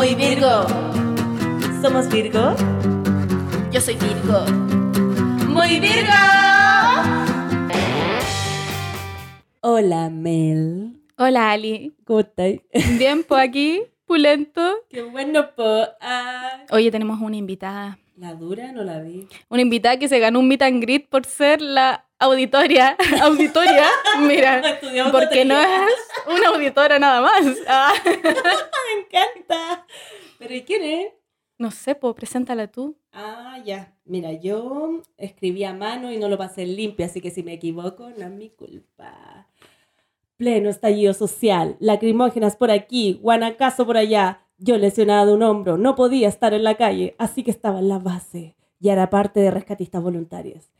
Muy Virgo. ¿Somos Virgo? Yo soy Virgo. Muy Virgo. Hola, Mel. Hola Ali. ¿Cómo estás? Bien, pues aquí, pulento. Qué bueno, po. Ah, Oye, tenemos una invitada. ¿La dura no la vi? Una invitada que se ganó un meet and greet por ser la auditoria. Auditoria, mira. Estudiamos Porque no es una auditora nada más. Ah. Me encanta. ¿Pero y quién es? No sé, pues preséntala tú. Ah, ya. Mira, yo escribí a mano y no lo pasé limpio, así que si me equivoco, no es mi culpa. Pleno estallido social, lacrimógenas por aquí, guanacazo por allá. Yo lesionada de un hombro, no podía estar en la calle, así que estaba en la base y era parte de rescatistas voluntarios.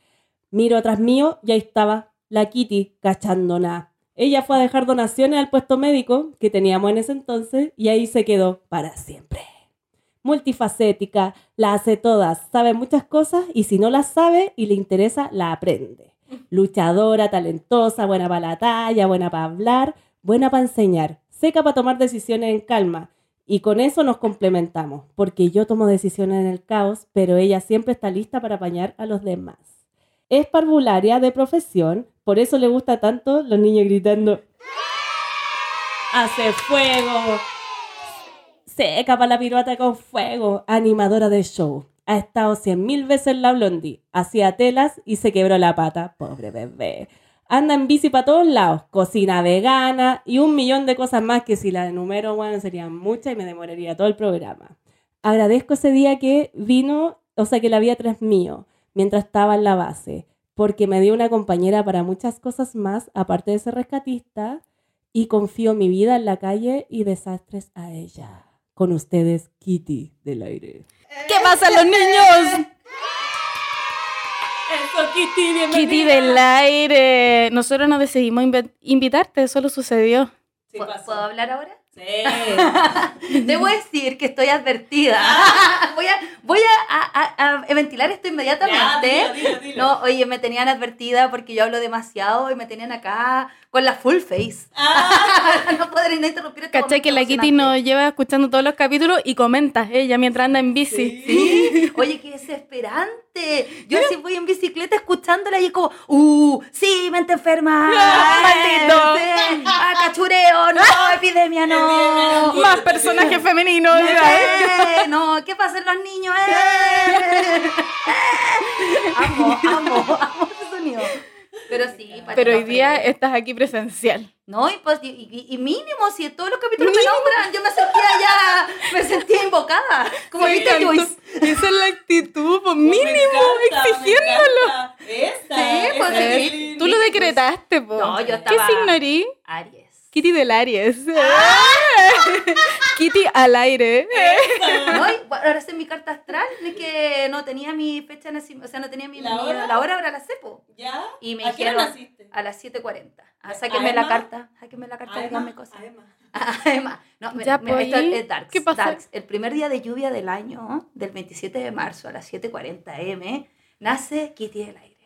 Miro atrás mío y ahí estaba la Kitty cachándola. Ella fue a dejar donaciones al puesto médico que teníamos en ese entonces y ahí se quedó para siempre multifacética, la hace todas, sabe muchas cosas y si no las sabe y le interesa, la aprende. Luchadora, talentosa, buena para la talla, buena para hablar, buena para enseñar, seca para tomar decisiones en calma. Y con eso nos complementamos, porque yo tomo decisiones en el caos, pero ella siempre está lista para apañar a los demás. Es parvularia de profesión, por eso le gusta tanto los niños gritando. Hace fuego, seca para la piruata con fuego, animadora de show. Ha estado cien mil veces en la Blondie, hacía telas y se quebró la pata, pobre bebé. Anda en bici para todos lados, cocina vegana y un millón de cosas más que si la enumero, bueno, serían muchas y me demoraría todo el programa. Agradezco ese día que vino, o sea, que la vi atrás mío, mientras estaba en la base, porque me dio una compañera para muchas cosas más, aparte de ser rescatista, y confío mi vida en la calle y desastres a ella. Con ustedes, Kitty del aire. ¿Qué pasa, los niños? Eso, Kitty, bienvenida. Kitty del aire. Nosotros no decidimos invi- invitarte, solo sucedió. Sí, ¿Puedo, pasó. puedo hablar ahora? Sí. Debo decir que estoy advertida. voy a, voy a, a- a- a ventilar esto inmediatamente. Ya, dilo, dilo, dilo. No, oye, me tenían advertida porque yo hablo demasiado y me tenían acá con la full face. Ah, no podré no interrumpir este ¿Cachai que la Kitty nos lleva escuchando todos los capítulos y comenta ella mientras anda en bici? Sí, oye, qué desesperante. Yo así voy en bicicleta escuchándola y como, uh, sí, mente enferma. Maldito. Sí, ah, cachureo, no, epidemia, no. Más personajes femeninos. Eh, no, ¿qué pasa en los niños? Eh. Amo, amo, amo ese sonido. Pero sí, Pero hoy día estás aquí presencial. No, y, pues, y, mínimo, si todos los capítulos me nombran, yo me sentía ya, me sentía invocada. Como Me viste. Joyce. Esa es la actitud, pues me mínimo, encanta, exigiéndolo. Esa, Sí, pues, esa sí. Tú lo decretaste, po. No, yo ¿Qué estaba- signo eres? Aries. Kitty del Aries. Ah. Kitty al aire. No, y bueno, ahora sé mi carta astral, es que no tenía mi fecha de nacimiento, o sea, no tenía mi, ¿La mi- hora? la hora, ahora la sepo. ¿Ya? Y me ¿A qué hora dijeron naciste? a las 7.40. Ah, sáquenme la carta, sáquenme la carta, díganme Además, cosas. además. Además, no, me- Ya, me- pues, esto ¿y? es Darks, ¿Qué pasa? Darks. El primer día de lluvia del año, del 27 de marzo a las 7.40 m, nace Kitty del aire.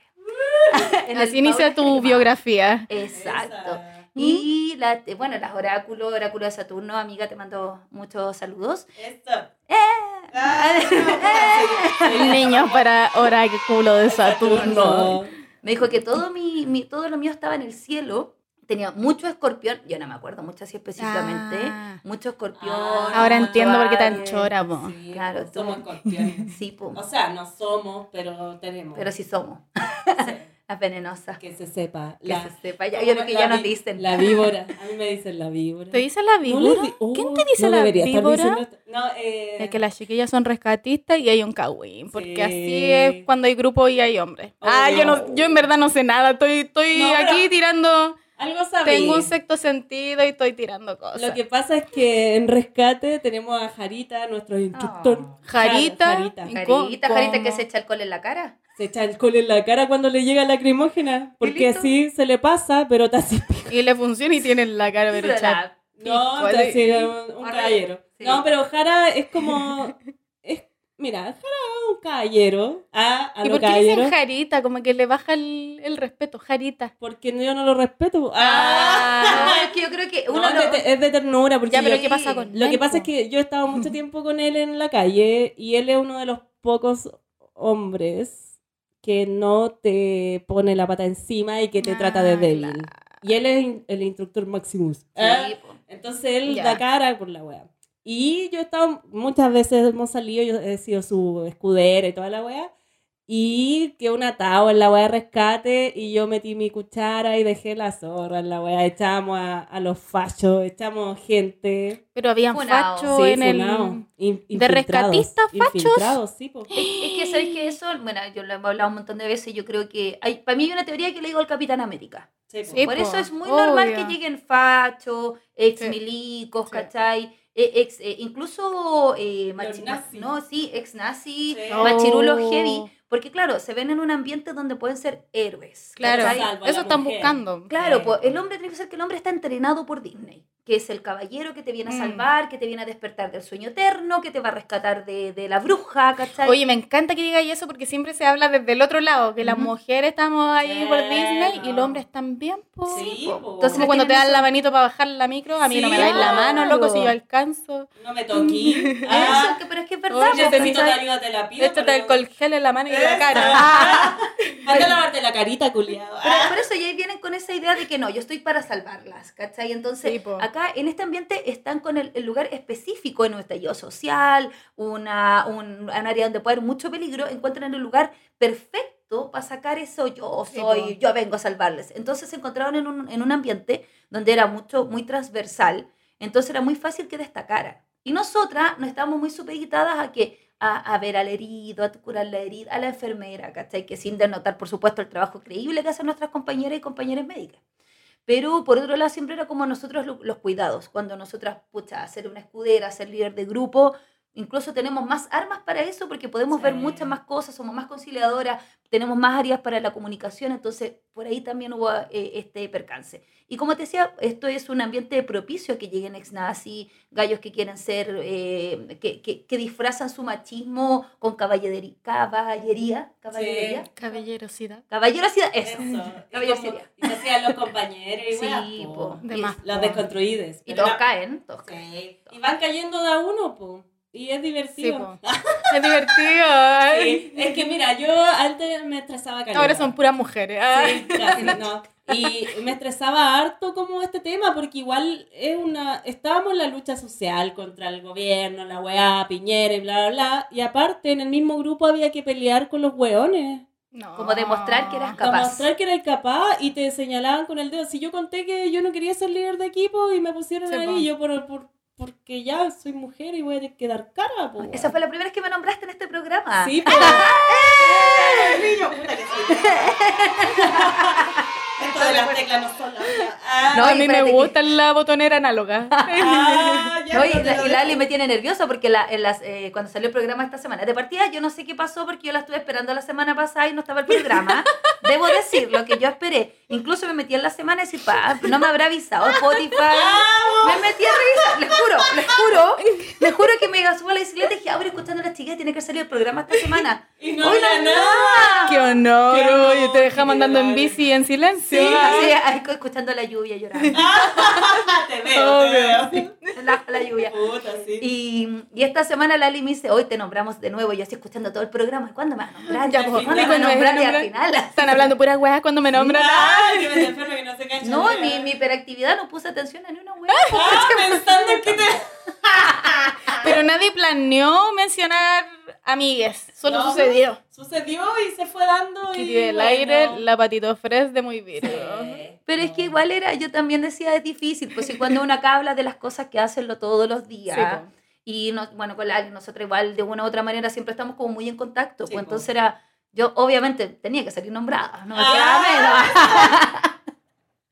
Así inicia tu biografía. Exacto. Esa. Y la, eh, bueno, las oráculos, oráculo de Saturno, amiga, te mando muchos saludos. Eso. ¡Eh! Ah, Niños para oráculo de Saturno. Me dijo que todo, mi, mi- todo lo mío estaba en el cielo. Tenía mucho escorpión, yo no me acuerdo mucho así específicamente. Ah. Mucho escorpión. Ah, Ahora entiendo por qué tan chora, po. Sí, Claro, somos escorpiones. Sí, po. O sea, no somos, pero tenemos. pero sí somos. Sí, Las venenosas. que se sepa. Que La, se sepa. Ya, ¿cómo yo creo que la ya nos dicen. La víbora. A mí me dicen la víbora. ¿Te dice la víbora? oh, ¿Quién te dice no la víbora? diciendo esto. No, eh, Es que las chiquillas son rescatistas y hay un cagüín, porque Sí. así es cuando hay grupo y hay hombres. Ah, yo no, yo en verdad no sé nada, estoy, estoy aquí tirando, algo sabía. tengo un sexto sentido y estoy tirando cosas. Lo que pasa es que en rescate tenemos a Jarita, nuestro instructor. Oh. Jarita, Jarita. ¿Y Jarita, cómo? Jarita que se echa alcohol en la cara. Se echa alcohol en la cara cuando le llega lacrimógena, porque así se le pasa, pero te hace Y le funciona y tiene la cara Pero derecha. la- No, le- hace un, caballero. Sí. No, pero Jara es como. es, Mira, Jara es un caballero. A, a ¿Y por qué dicen caballeros. Jarita? Como que le baja el, el respeto, Jarita. Porque yo no lo respeto. Ah. No, es que yo creo que No, uno es, de, lo- te- es de ternura. Porque Ya, pero yo- ¿qué pasa con Lo que pasa es que yo he estado mucho tiempo con él en la calle y él es uno de los pocos hombres que no te pone la pata encima y que te trata de Ah, débil. claro. Y él es el instructor Maximus. Sí, po. Entonces él Ya. da cara por la wea. Y yo he estado, muchas veces hemos salido, yo he sido su escudera y toda la wea. Y que un atado en la wea de rescate y yo metí mi cuchara y dejé la zorra en la wea. Echamos a, a los fachos, echamos gente. Pero habían Funao. fachos Sí, en el... In- ¿De rescatistas fachos? Sí. Es, es que sabéis que eso, bueno, yo lo hemos hablado un montón de veces, yo creo que hay, para mí hay una teoría que le digo al Capitán América. Sí, po. Sí, Por po, eso es muy normal que lleguen fachos, ex milicos, Sí. ¿cachai? Eh, ex, eh, incluso eh, machi- nazi. no, sí, ex nazi, Sí. machirulos Oh. heavy, porque claro, se ven en un ambiente donde pueden ser héroes. Claro, eso están mujer. buscando. Claro, pues el hombre tiene que ser que el hombre está entrenado por Disney, que es el caballero que te viene a Mm. salvar, que te viene a despertar del sueño eterno, que te va a rescatar de, de la bruja, ¿cachai? Oye, me encanta que digáis eso porque siempre se habla desde el otro lado, que las mujeres estamos ahí Sí, por Disney y no. los hombres también, po. Sí, po. Entonces, Como cuando te dan la eso- manito para bajar la micro, a mí no me dais la mano, loco, si yo claro. alcanzo. No me toquí. Eso, Ah, que- pero es que es verdad. Oye, necesito ¿cachai? ayuda, te la pido. Échate el pero- colgel en la mano y en la Eso. cara. Anda a lavarte la carita, culiado. Pero por eso ya vienen con esa idea de que no, yo estoy para salvarlas, ¿cachai? Entonces. Acá en este ambiente están con el, el lugar específico en un estallido social, una, un, un área donde puede haber mucho peligro, encuentran el lugar perfecto para sacar eso yo soy, yo vengo a salvarles. Entonces se encontraron en un, en un ambiente donde era mucho, muy transversal, entonces era muy fácil que destacara. Y nosotras nos estábamos muy supeditadas a que a, a ver al herido, a curar la herida, a la enfermera, ¿cachai? Que sin denotar, por supuesto, el trabajo increíble que hacen nuestras compañeras y compañeras médicas. Pero por otro lado, siempre era como nosotros lo- los cuidados. Cuando nosotras, pucha, ser una escudera, ser líder de grupo, incluso tenemos más armas para eso porque podemos ver Sí. muchas más cosas, somos más conciliadoras, tenemos más áreas para la comunicación, entonces por ahí también hubo eh, este percance. Y como te decía, esto es un ambiente propicio a que lleguen ex-nazi, gallos que quieren ser, eh, que, que, que disfrazan su machismo con caballería, caballería, caballería, Caballerosidad. caballerosidad, eso. Eso. Y, Cabello como- y hacían los compañeros y Sí, po. po. De Y- más. Las desconstruidas. Y todos la- caen, todos caen. Sí. Y van cayendo de a uno, po. Y es divertido. Es divertido. ay. Sí, Es que mira, yo antes me estresaba caleta. Ahora son puras mujeres. Sí, casi, no. Y me estresaba harto como este tema, porque igual es una. Estábamos en la lucha social contra el gobierno, la weá, Piñera y bla, bla, bla. Y aparte, en el mismo grupo había que pelear con los weones. No. Como demostrar que eras Capaz. mostrar que era incapaz y te señalaban con el dedo. Si yo conté que yo no quería ser líder de equipo y me pusieron Sí, ahí, po. yo por, por, porque ya soy mujer y voy a tener que dar cara, po. Esa fue la primera vez que me nombraste en este programa. Sí, po. Niño, puta que soy. Esto de las teclas no son las Ah, No, a mí me que- gusta la botonera análoga. ah, ya, No, y, no la, y Lali me tiene nerviosa porque la, en las, eh, cuando salió el programa esta semana, de partida yo no sé qué pasó porque yo la estuve esperando la semana pasada y no estaba el programa. Debo decir lo que yo esperé. Incluso me metí en la semana y decir, pa, no me habrá avisado Spotify. Me metí a revisar, les juro, les juro, les juro que me subo a la bicicleta y dije, ahora escuchando a las chicas, tiene que salir el programa esta semana. Y no Hoy no- nada. ¡Qué honor! Qué honor, Oye, te dejamos qué andando en bici en silencio. Sí, así, ahí escuchando la lluvia llorando. te veo, te veo. La, la lluvia. Puta, sí. Y, y esta semana Lali me dice, hoy te nombramos de nuevo. Y yo estoy escuchando todo el programa. ¿Y cuándo me vas a nombrar? Ya, ¿Y pues, ¿Cuándo me vas a ¿cuándo me vas a nombrar? Y al final. Están hablando puras weas cuando me nombran. Ay, que me que no se cacha. No, mi, mi hiperactividad no puse atención a ni una wea. Ah, pensando que te... Pero nadie planeó mencionar amigues. Solo No. sucedió. Sucedió y se fue dando y... Kitty del bueno. aire, la patito fres de muy virgo. Sí. Pero es que igual era, yo también decía, es difícil. Pues si cuando uno acá habla de las cosas que hacen lo todos los días. Sí, po. y no, bueno, con Lali, nosotros igual de una u otra manera siempre estamos como muy en contacto. Sí, pues po. entonces era, yo obviamente tenía que salir nombrada. No me Ah. quedaba menos.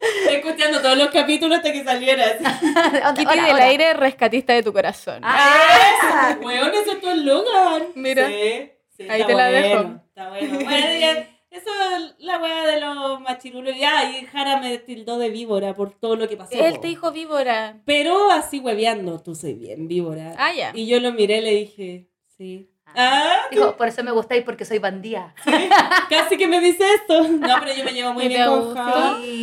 Estoy escuchando todos los capítulos hasta que salieras. Kitty hola, del hola. aire, rescatista de tu corazón. Ah, Weón, eso es tu eslogan. Mira. Sí, sí, Ahí te la bueno, dejo. Está bueno. Bueno, ya, eso es la wea de los machirulos. Ya, y Jara me tildó de víbora por todo lo que pasó. Él te dijo víbora. Pero así hueveando, tú soy bien víbora. Ah, ya. Y yo lo miré y le dije, sí. Ah, Dijo, por eso me gustáis porque soy bandía. casi que me dice esto. No, pero yo me llevo muy ¿Y bien te con.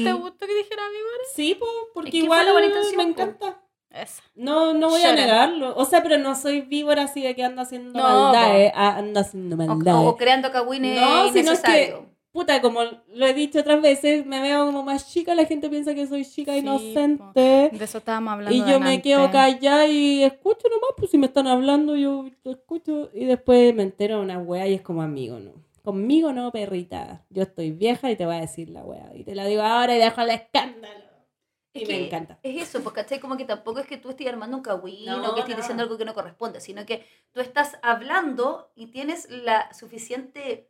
¿Te gustó que dijera víbora? Sí, po, porque Es que igual me encanta. Eso. No, no voy a negarlo. O sea, pero no soy víbora así de que ando haciendo No, maldades. Ah, ando haciendo O, maldades. o creando cagüines No, sino es que, puta, como lo he dicho otras veces, me veo como más chica, la gente piensa que soy chica Sí, inocente. De eso estábamos hablando. Y yo me quedo callada y escucho nomás, pues si me están hablando, yo lo escucho. Y después me entero de una wea y es como amigo, ¿no? Conmigo no, perrita. Yo estoy vieja y te voy a decir la wea. Y te la digo ahora y dejo el escándalo. Y me encanta. Es eso, porque ¿cachai? Como que tampoco es que tú estés armando un cagüín No, o que estés no. diciendo algo que no corresponde, sino que tú estás hablando y tienes la suficiente,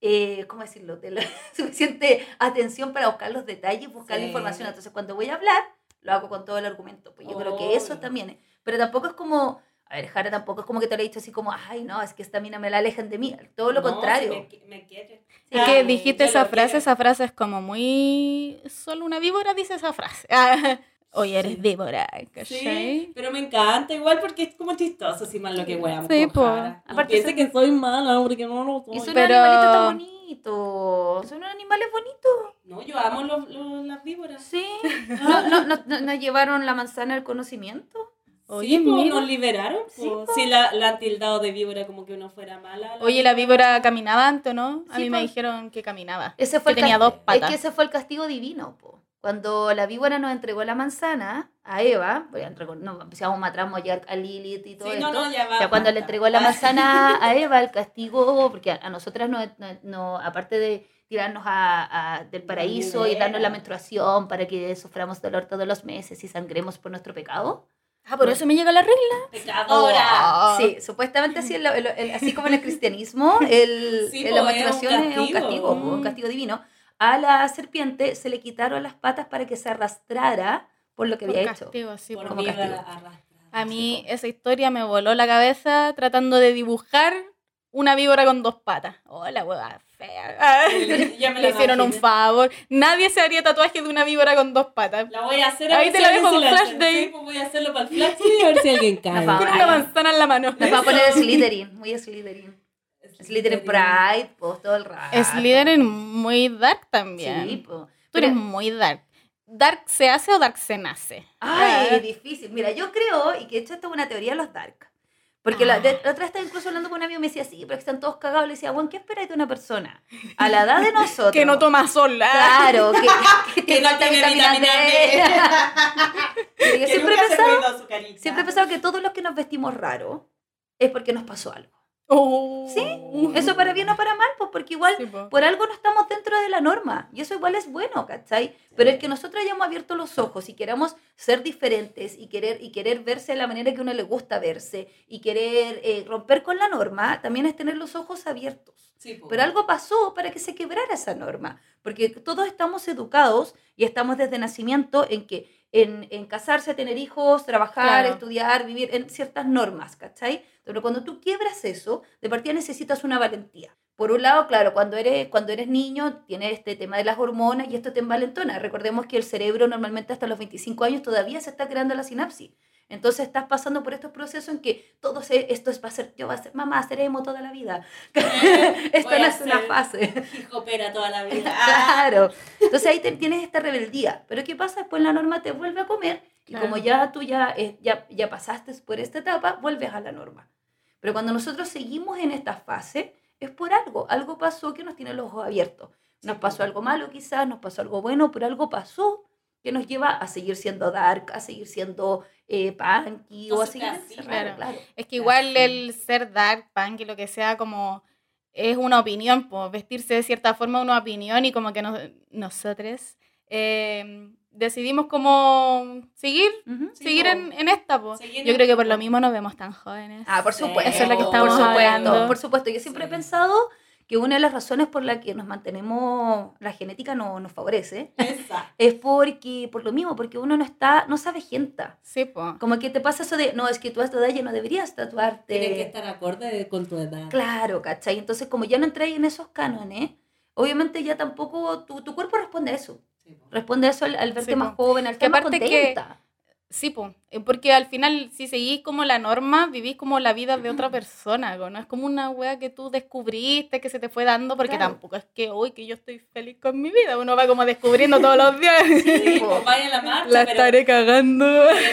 eh, ¿cómo decirlo? De la suficiente atención para buscar los detalles, buscar la Sí. información. Entonces, cuando voy a hablar, lo hago con todo el argumento. Pues yo creo que eso también es. Pero tampoco es como, a ver, Jara, tampoco es como que te lo he dicho así como, ay, no, es que esta mina me la alejan de mí. Todo lo No, contrario. si me me quiere. Es Ah, que dijiste esa frase, quiero. esa frase es como muy... Solo una víbora dice esa frase. Oye, eres Sí. víbora, Sí, ¿cachai? pero me encanta igual porque es como chistoso, si mal lo que weamos. Sí, po. Aparte piense son- que soy mala porque no lo Y soy. son Pero- animalitos tan bonitos. Son animales bonitos. No, yo amo los, los- las víboras. Sí. ¿No, no, no, no- nos llevaron la manzana al conocimiento? Oye, sí, po, mira. nos liberaron. Sí, po. Sí, la, la han tildado de víbora como que uno fuera mala. Oye, la víbora caminaba antes, ¿no? A Sí, mí me dijeron que caminaba. Ese fue Que el tenía dos patas. Es que ese fue el castigo divino, po. Cuando la víbora nos entregó la manzana a Eva, ya no, empezamos a matar a Lilith y todo Sí, esto. no, no, ya va. Ya cuando le entregó la manzana a Eva, el castigo, porque a, a nosotras no, no- no- aparte de tirarnos a, a- del paraíso y darnos la menstruación para que suframos dolor todos los meses y sangremos por nuestro pecado. Ah, por eso me llega la regla. Pecadora. Oh. Sí, supuestamente así, el- el- el- así como en el cristianismo, el, Sí, po, la es un menstruación es un castigo. castigo, po, un Mm. castigo divino. A la serpiente se le quitaron las patas para que se arrastrara por lo que Por había hecho. castigo, sí. Por como castigo. arrastrada. A mí esa historia me voló la cabeza tratando de dibujar una víbora con dos patas. Oh, la hueva fea. Ah, Ya me Le la hicieron un favor. Nadie se haría tatuaje de una víbora con dos patas. La voy a hacer Ahí ver te si la dejo con la flash day. Pues voy a hacerlo para el flash day a ver si alguien cae. Con una manzana en la mano. Nos va a poner Slytherin, muy Slytherin. Slytherin Pride, pues todo el rato. Slytherin muy dark también. Sí, po. Tú eres muy dark. ¿Dark se hace o dark se nace? Ay, Ah. difícil. Mira, yo creo, y que de hecho esto es una teoría de los dark. Porque la, Ah. la otra vez estaba incluso hablando con un amigo y me decía, sí, pero que están todos cagados. Le decía, bueno, ¿qué esperáis de una persona? A la edad de nosotros. Que no toma sol. ah. Claro, que, que, Que no tiene vitamina D. Pero yo siempre he, pensado, siempre he pensado que todos los que nos vestimos raro es porque nos pasó algo. Oh. Sí, Eso para bien o para mal, pues porque igual Sí, po. por algo no estamos dentro de la norma. Y eso igual es bueno, ¿cachai? Pero el que nosotros hayamos abierto los ojos y queramos ser diferentes y querer, y querer verse de la manera que uno le gusta verse y querer eh, romper con la norma, también es tener los ojos abiertos. Sí. Pero algo pasó para que se quebrara esa norma, porque todos estamos educados y estamos desde nacimiento en que en, en casarse, tener hijos, trabajar, Claro. estudiar, vivir en ciertas normas, ¿cachai? Pero cuando tú quiebras eso, de partida necesitas una valentía. Por un lado, claro, cuando eres, cuando eres niño, tienes este tema de las hormonas y esto te envalentona. Recordemos que el cerebro normalmente hasta los 25 años todavía se está creando la sinapsis. Entonces estás pasando por estos procesos en que todo se, esto es, va a ser, yo va a ser, mamá, seremos toda la vida. esto voy no es una fase. Hijo pera toda la vida. Claro. Entonces ahí te- tienes esta rebeldía. Pero ¿qué pasa? Después la norma te vuelve a comer y Claro. como ya tú ya, eh, ya, ya pasaste por esta etapa, vuelves a la norma. Pero cuando nosotros seguimos en esta fase, es por algo. Algo pasó que nos tiene los ojos abiertos. Nos pasó algo malo quizás, nos pasó algo bueno, pero algo pasó que nos lleva a seguir siendo dark, a seguir siendo eh, punky o a seguir así, claro. claro. Es que igual el ser dark, punk y lo que sea, como es una opinión, vestirse de cierta forma es una opinión y como que nos, nosotros eh, decidimos como seguir, Ujú. Sí, seguir po. en, en esta. Seguir Yo creo que por lo mismo nos vemos tan jóvenes. Ah, por Sí, supuesto. Eso es lo que por estamos supuesto, hablando. Por supuesto, yo siempre he Sí. pensado que una de las razones por la que nos mantenemos, la genética no nos favorece, Esa. es porque, por lo mismo, porque uno no está, no sabe gente. Sí, pues. Como que te pasa eso de, no, es que tú a esta edad ya no deberías tatuarte. Tiene que estar acorde con tu edad. Claro, ¿cachai? Entonces, como ya no entras en esos cánones, obviamente ya tampoco, tu, tu cuerpo responde a eso. Responde eso al, al verte Sí, más joven, al Que más aparte que- contenta. Sí, pues. Eh, Porque al final, si seguís como la norma, vivís como la vida de otra persona, ¿no? Es como una wea que tú descubriste, que se te fue dando, porque Claro. tampoco es que hoy que yo estoy feliz con mi vida, uno va como descubriendo todos los días. Sí, po. pues vaya a la marcha, La pero, estaré cagando.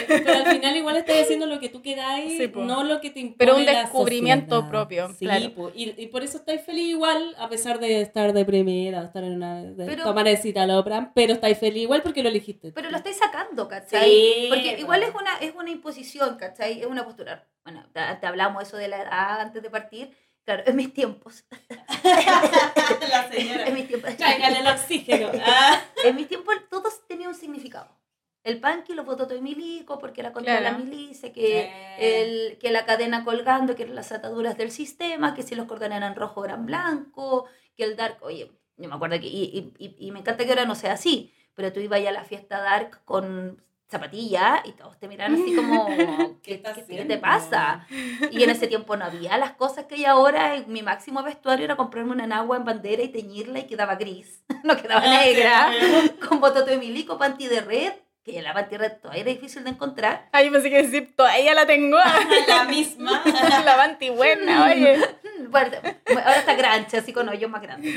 pero al final igual estás haciendo lo que tú queráis, Sí, po. no lo que te impone Pero un descubrimiento propio, Sí, claro. po. y, y por eso estáis feliz igual, a pesar de estar deprimida, estar en una... de Pero- tomar el citalopram, pero estáis feliz igual porque lo elegiste. Pero lo estáis sacando, ¿cachai? Sí, Porque pues. igual es una, es una imposición, ¿cachai? Es una postura. Bueno, te, hablamos eso de la edad antes de partir. Claro, en mis tiempos. la señora. En mis tiempos. Tráigale el oxígeno. Ah. En mis tiempos todos tenían un significado. El panqui lo votó todo milico porque era contra Claro. la milicia, que, el, que la cadena colgando, que eran las ataduras del sistema, que si los cordones eran rojo eran blanco, que el dark, oye, yo me acuerdo que, y, y- y- y me encanta que ahora no sea así, pero tú ibas a la fiesta dark con zapatilla y todos te miran así como, ¿Qué ¿qué, estás qué- qué haciendo? te pasa? Y en ese tiempo no había las cosas que hay ahora. y Mi máximo vestuario era comprarme una enagua en bandera y teñirla y quedaba gris. No quedaba Ah, negra. sí. Con bototo de milico, panty de red, que la panty red todavía era difícil de encontrar. Ay, pensé que decir, todavía la tengo. La misma. la banti buena, oye. Mm, Bueno, ahora está grancha, así con hoyos más grandes.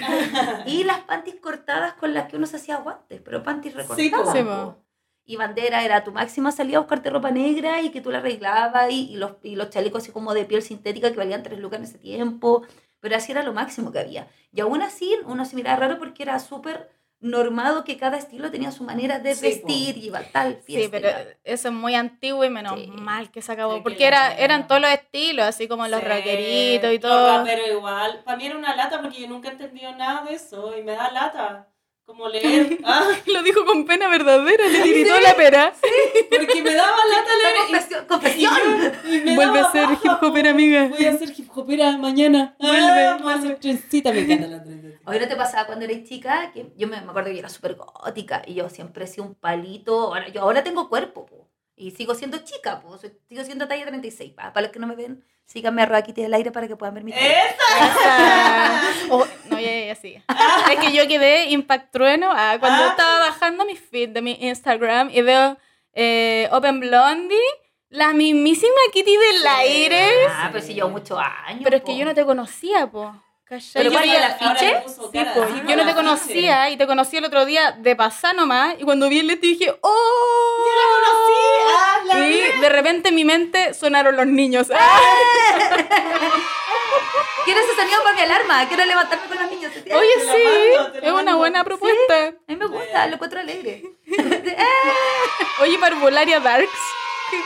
Y las panties cortadas con las que uno se hacía guantes, pero panties recortadas. Sí, po. Y bandera era tu máxima salida a buscarte ropa negra y que tú la arreglabas y, y los, y los chalecos así como de piel sintética que valían tres lucas en ese tiempo. Pero así era lo máximo que había. Y aún así uno se miraba raro porque era súper normado que cada estilo tenía su manera de Sí, vestir y iba tal Sí, pero eso es muy antiguo y menos Sí. mal que se acabó. Porque era, eran todos los estilos, así como los Sí, raqueritos y todo. raperos igual. Para mí era una lata porque yo nunca he entendido nada de eso y me da lata. Como leer. Ah, Lo dijo con pena verdadera, le tiritó la pera. porque me daba lata leer. Confesión. y me Vuelve daba a ser hip hopera, amiga. Voy a ser hip hopera mañana. Vuelve, Ah, voy a hacer trencita. Me encanta la trencita. Hoy no te pasaba cuando eres chica, que yo me, me acuerdo que yo era súper gótica y yo siempre he sido un palito. Ahora, yo ahora tengo cuerpo, po, y sigo siendo chica, po, soy- sigo siendo talla 36. pa- Para los que no me ven, síganme a Roaquite del aire para que puedan ver mi talla. Esa. Oh, no, ya, ya, sigue. Es que yo quedé impactrueno ah, cuando Ah. estaba bajando mi feed de mi Instagram y veo eh, Open Blondie, la mismísima Kitty del Sí. aire. Ah, pero si llevo muchos años. Pero es que yo no te conocía, po. Pero Yo ¿cuál veía- era el afiche? Sí, yo no te conocía y te conocí el otro día de pasar nomás y cuando vi el dije, ¡oh! Ah, la Y de repente en mi mente sonaron los niños. ¡Ah! Quiero ese sonido para mi alarma. Quiero levantarme con los niños. Oye, Te sí, mando, es una buena propuesta. A mí me gusta, lo encuentro alegre. Oye, Parvularia Darks,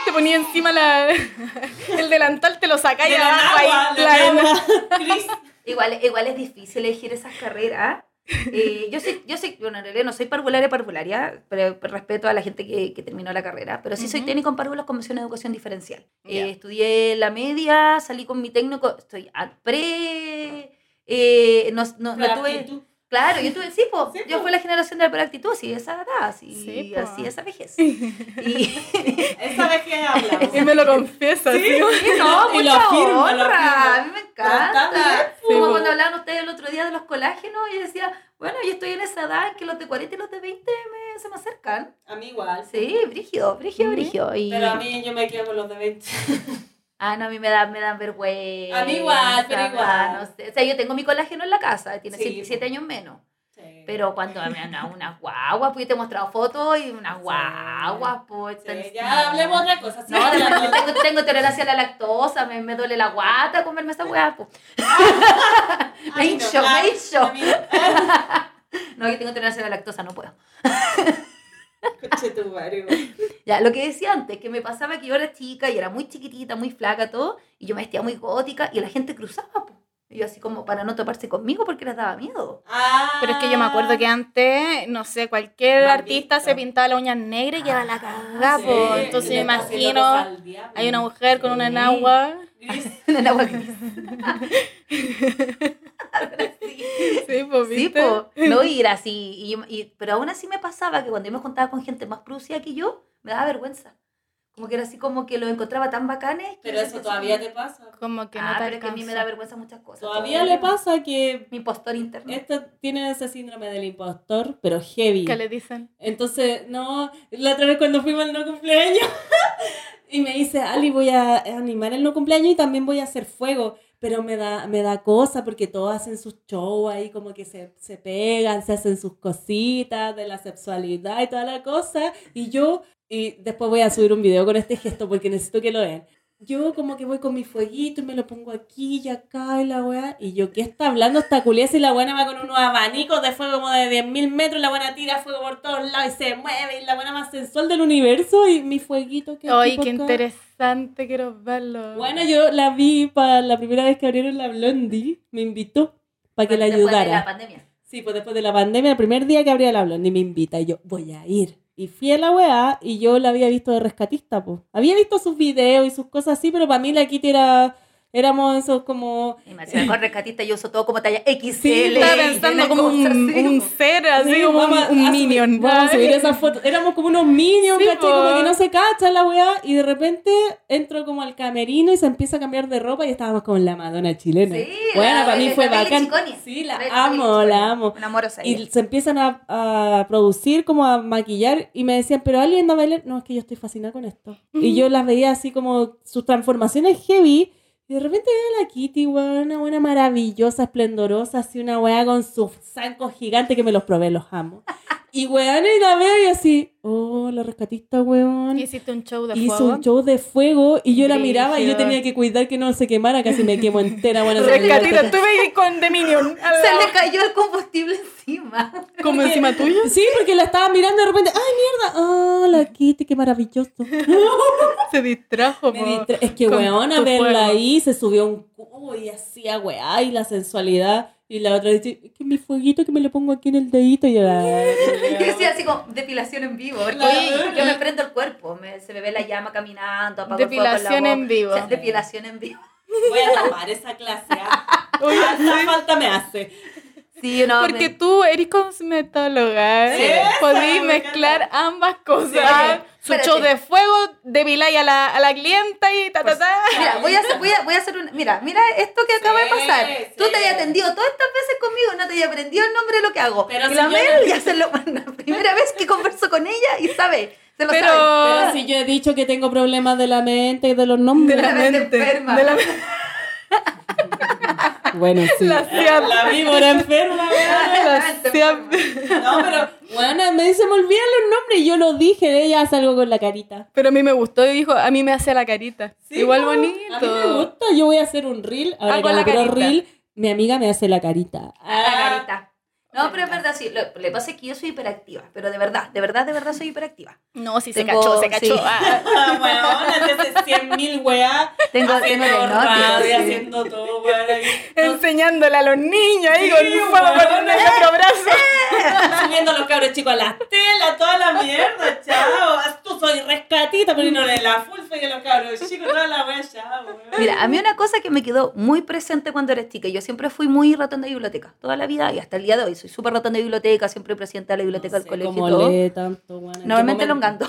te ponía encima la, el delantal, te lo sacáis la abajo ahí. la- la. Igual, igual es difícil elegir esas carreras. Eh, yo soy, yo soy, bueno, en realidad no soy parvularia, parvularia, pero respeto a la gente que, que terminó la carrera, pero sí soy técnico en párvulos con mención en educación diferencial. Eh, estudié la media, salí con mi técnico, estoy pre, eh, no, no, no tuve, Actitud. Claro, yo tuve, sí, po, Sí, yo po. fui la generación de la preactitud, sí, esa edad, así, Sí, po. así, esa vejez. Y, Esa vez que hablamos. Y me lo confiesa, Sí. ¿sí? No, Y lo mucha lo honra. afirma. A mí me encanta. Como po. cuando hablaban ustedes el otro día de los colágenos y decía, bueno, yo estoy en esa edad en que los de 40 y los de 20 me, se me acercan. A mí igual. Sí, brígido, brígido, brígido. Y... Pero a mí yo me quedo con los de 20. Ah, no, a mí me dan, me dan vergüenza. A mí igual, pero igual. da, no sé. O sea, yo tengo mi colágeno en la casa, tiene Sí, 7 po. años menos. Sí. Pero cuando me dan unas guaguas, pues yo te he mostrado fotos y unas Sí. guaguas, pues. Sí, ya hablemos otra cosa. sí. No, de verdad, tengo, tengo tolerancia a la lactosa, me, me duele la guata comerme esa weá. pues. Me hincho, no, me hincho. No, yo tengo tolerancia a la lactosa, no puedo. Ya, lo que decía antes, que me pasaba que yo era chica y era muy chiquitita, muy flaca, todo, y yo me vestía muy gótica y la gente cruzaba, pues. Y yo así como para no toparse conmigo porque les daba miedo. Ah. Pero es que yo me acuerdo que antes, no sé, cualquier artista visto. se pintaba la uña negra y era la cagada, Sí. Entonces me imagino, hay una mujer con una Sí. enagua. Gris. En el agua gris. sí. Sí, pues, Sí, po. No, era así. Y, y- pero aún así me pasaba que cuando yo me juntaba con gente más producida que yo, me daba vergüenza. Como que era así como que los encontraba tan bacanes. que Pero eso todavía te pasa. Como que no Ah, te pero es que a mí me da vergüenza muchas cosas. Todavía le pasa que Mi postor interno. esta tiene ese síndrome del impostor, pero heavy. ¿Qué le dicen? Entonces, no, la otra vez cuando fuimos al no cumpleaños, dice, Ali, voy a animar el no cumpleaños y también voy a hacer fuego. Pero me da, me da cosa porque todos hacen sus shows ahí, como que se, se pegan, se hacen sus cositas de la sexualidad y toda la cosa. Y yo, y después voy a subir un video con este gesto porque necesito que lo vean yo como que voy con mi fueguito y me lo pongo aquí y acá y la weá. Y yo, ¿qué está hablando esta culia? Si la buena va con unos abanicos de fuego como de 10.000 metros, la buena tira fuego por todos lados y se mueve y la buena más sensual del universo y mi fueguito que Ay, qué interesante, quiero verlo. Bueno, yo la vi para la primera vez que abrieron la Blondie, me invitó para que la ayudara. Después de la pandemia. Sí, pues después de la pandemia, el primer día que abría la Blondie me invita y yo, voy a ir. Y fui a la weá y yo la había visto de rescatista, pues. Había visto sus videos y sus cosas así, pero para mí la Kitty era... Éramos esos como... Hacía con rescatista yo uso todo como talla XL. Sí, Estaba pensando como un, un ser, así Sí, como un, un minion. Vamos a subir esas fotos. Éramos como unos minions, Sí, ¿cachai? Como que no se cacha la weá. Y de repente entro como al camerino y se empieza a cambiar de ropa y estábamos con la Madonna chilena. Sí, bueno, la- para mí fue bacán. Sí, la La amo, la amo. Una amorosa Y se empiezan a, a producir, como a maquillar, y me decían, pero alguien anda a bailar. No, es que yo estoy fascinada con esto. Y yo las veía así como sus transformaciones heavy, de repente veo a la Kitty, weón, una buena maravillosa, esplendorosa, así una weá con sus zancos gigantes que me los probé, los amo. Y weón, y la veo y así, oh, la rescatista, weón. Y hiciste un show de Hizo fuego. un show de fuego y yo la miraba y yo tenía que cuidar que no se quemara, casi me quemo entera. Me Rescatita, estuve ahí con The Minion. al Se le cayó el combustible encima. Como encima tuyo. Sí, porque la estaba mirando y de repente, ¡ay, mierda! ¡Ah, la Kitty, qué maravilloso! Se distrajo. Me distra- es que, weona, tu verla fuego. ahí, se subió a un cubo y hacía weá y la sensualidad. Y la otra dice, es que mi fueguito que me lo pongo aquí en el dedito. Y "Ay, Yo decía así como depilación en vivo. porque Claro. yo me prendo el cuerpo, me- se me ve la llama caminando, apago el fuego con la Depilación boca. en vivo. O sea, depilación en vivo. voy a tomar esa clase. ¿ah? Tanta falta me hace. Sí, no, Porque me- tú eres cosmetóloga. Sí, ¿eh? esa, Podís me mezclar ambas cosas. Sí, Su espérate. show de fuego, depiláis a la, a la clienta y ta, ta, ta. Mira, voy a hacer, voy a, voy a hacer una. Mira, mira esto que acaba de Sí, pasar. Tú sí. te hayas atendido todas estas veces conmigo, no te hayas aprendido el nombre de lo que hago. Pero y si la yo Mel ya se lo. La primera vez que converso con ella y sabe. Se lo Pero- sabe. Pero si yo he dicho que tengo problemas de la mente y de los nombres. De la mente enferma. De la- Bueno, sí. La La víbora enferma, la mente cian- No, pero, bueno, me dice, me olvidan los nombres y yo lo dije, ella hace algo con la carita. Pero a mí me gustó y dijo, a mí me hace la carita. Sí, Igual no, bonito. A mí me gusta, yo voy a hacer un reel. Ahora Hago que la carita. reel, mi amiga me hace la carita. A la carita. No, pero es verdad, sí. Lo, que pasa es que yo soy hiperactiva. Pero de verdad, de verdad, de verdad soy hiperactiva. No, sí, se Tengo- cachó, se cachó. sí. Ah, bueno, hace 100 mil weá. Tengo, tengo haciendo diagnóstico, radio, sí. haciendo todo, weón. enseñándole a los niños ahí Sí, con weón. por el otro brazo. Subiendo a los cabros chicos a las telas, toda la mierda, chao. Tú soy rescatita, poniéndole la full fe a los cabros chicos, toda la weá, chao, weón. Mira, a mí una cosa que me quedó muy presente cuando era chica, yo siempre fui muy ratón de biblioteca, toda la vida y hasta el día de hoy. Soy súper ratón de biblioteca, siempre presidenta de la biblioteca del colegio y ¿Cómo todo. lee tanto, qué Normalmente momento? elongando.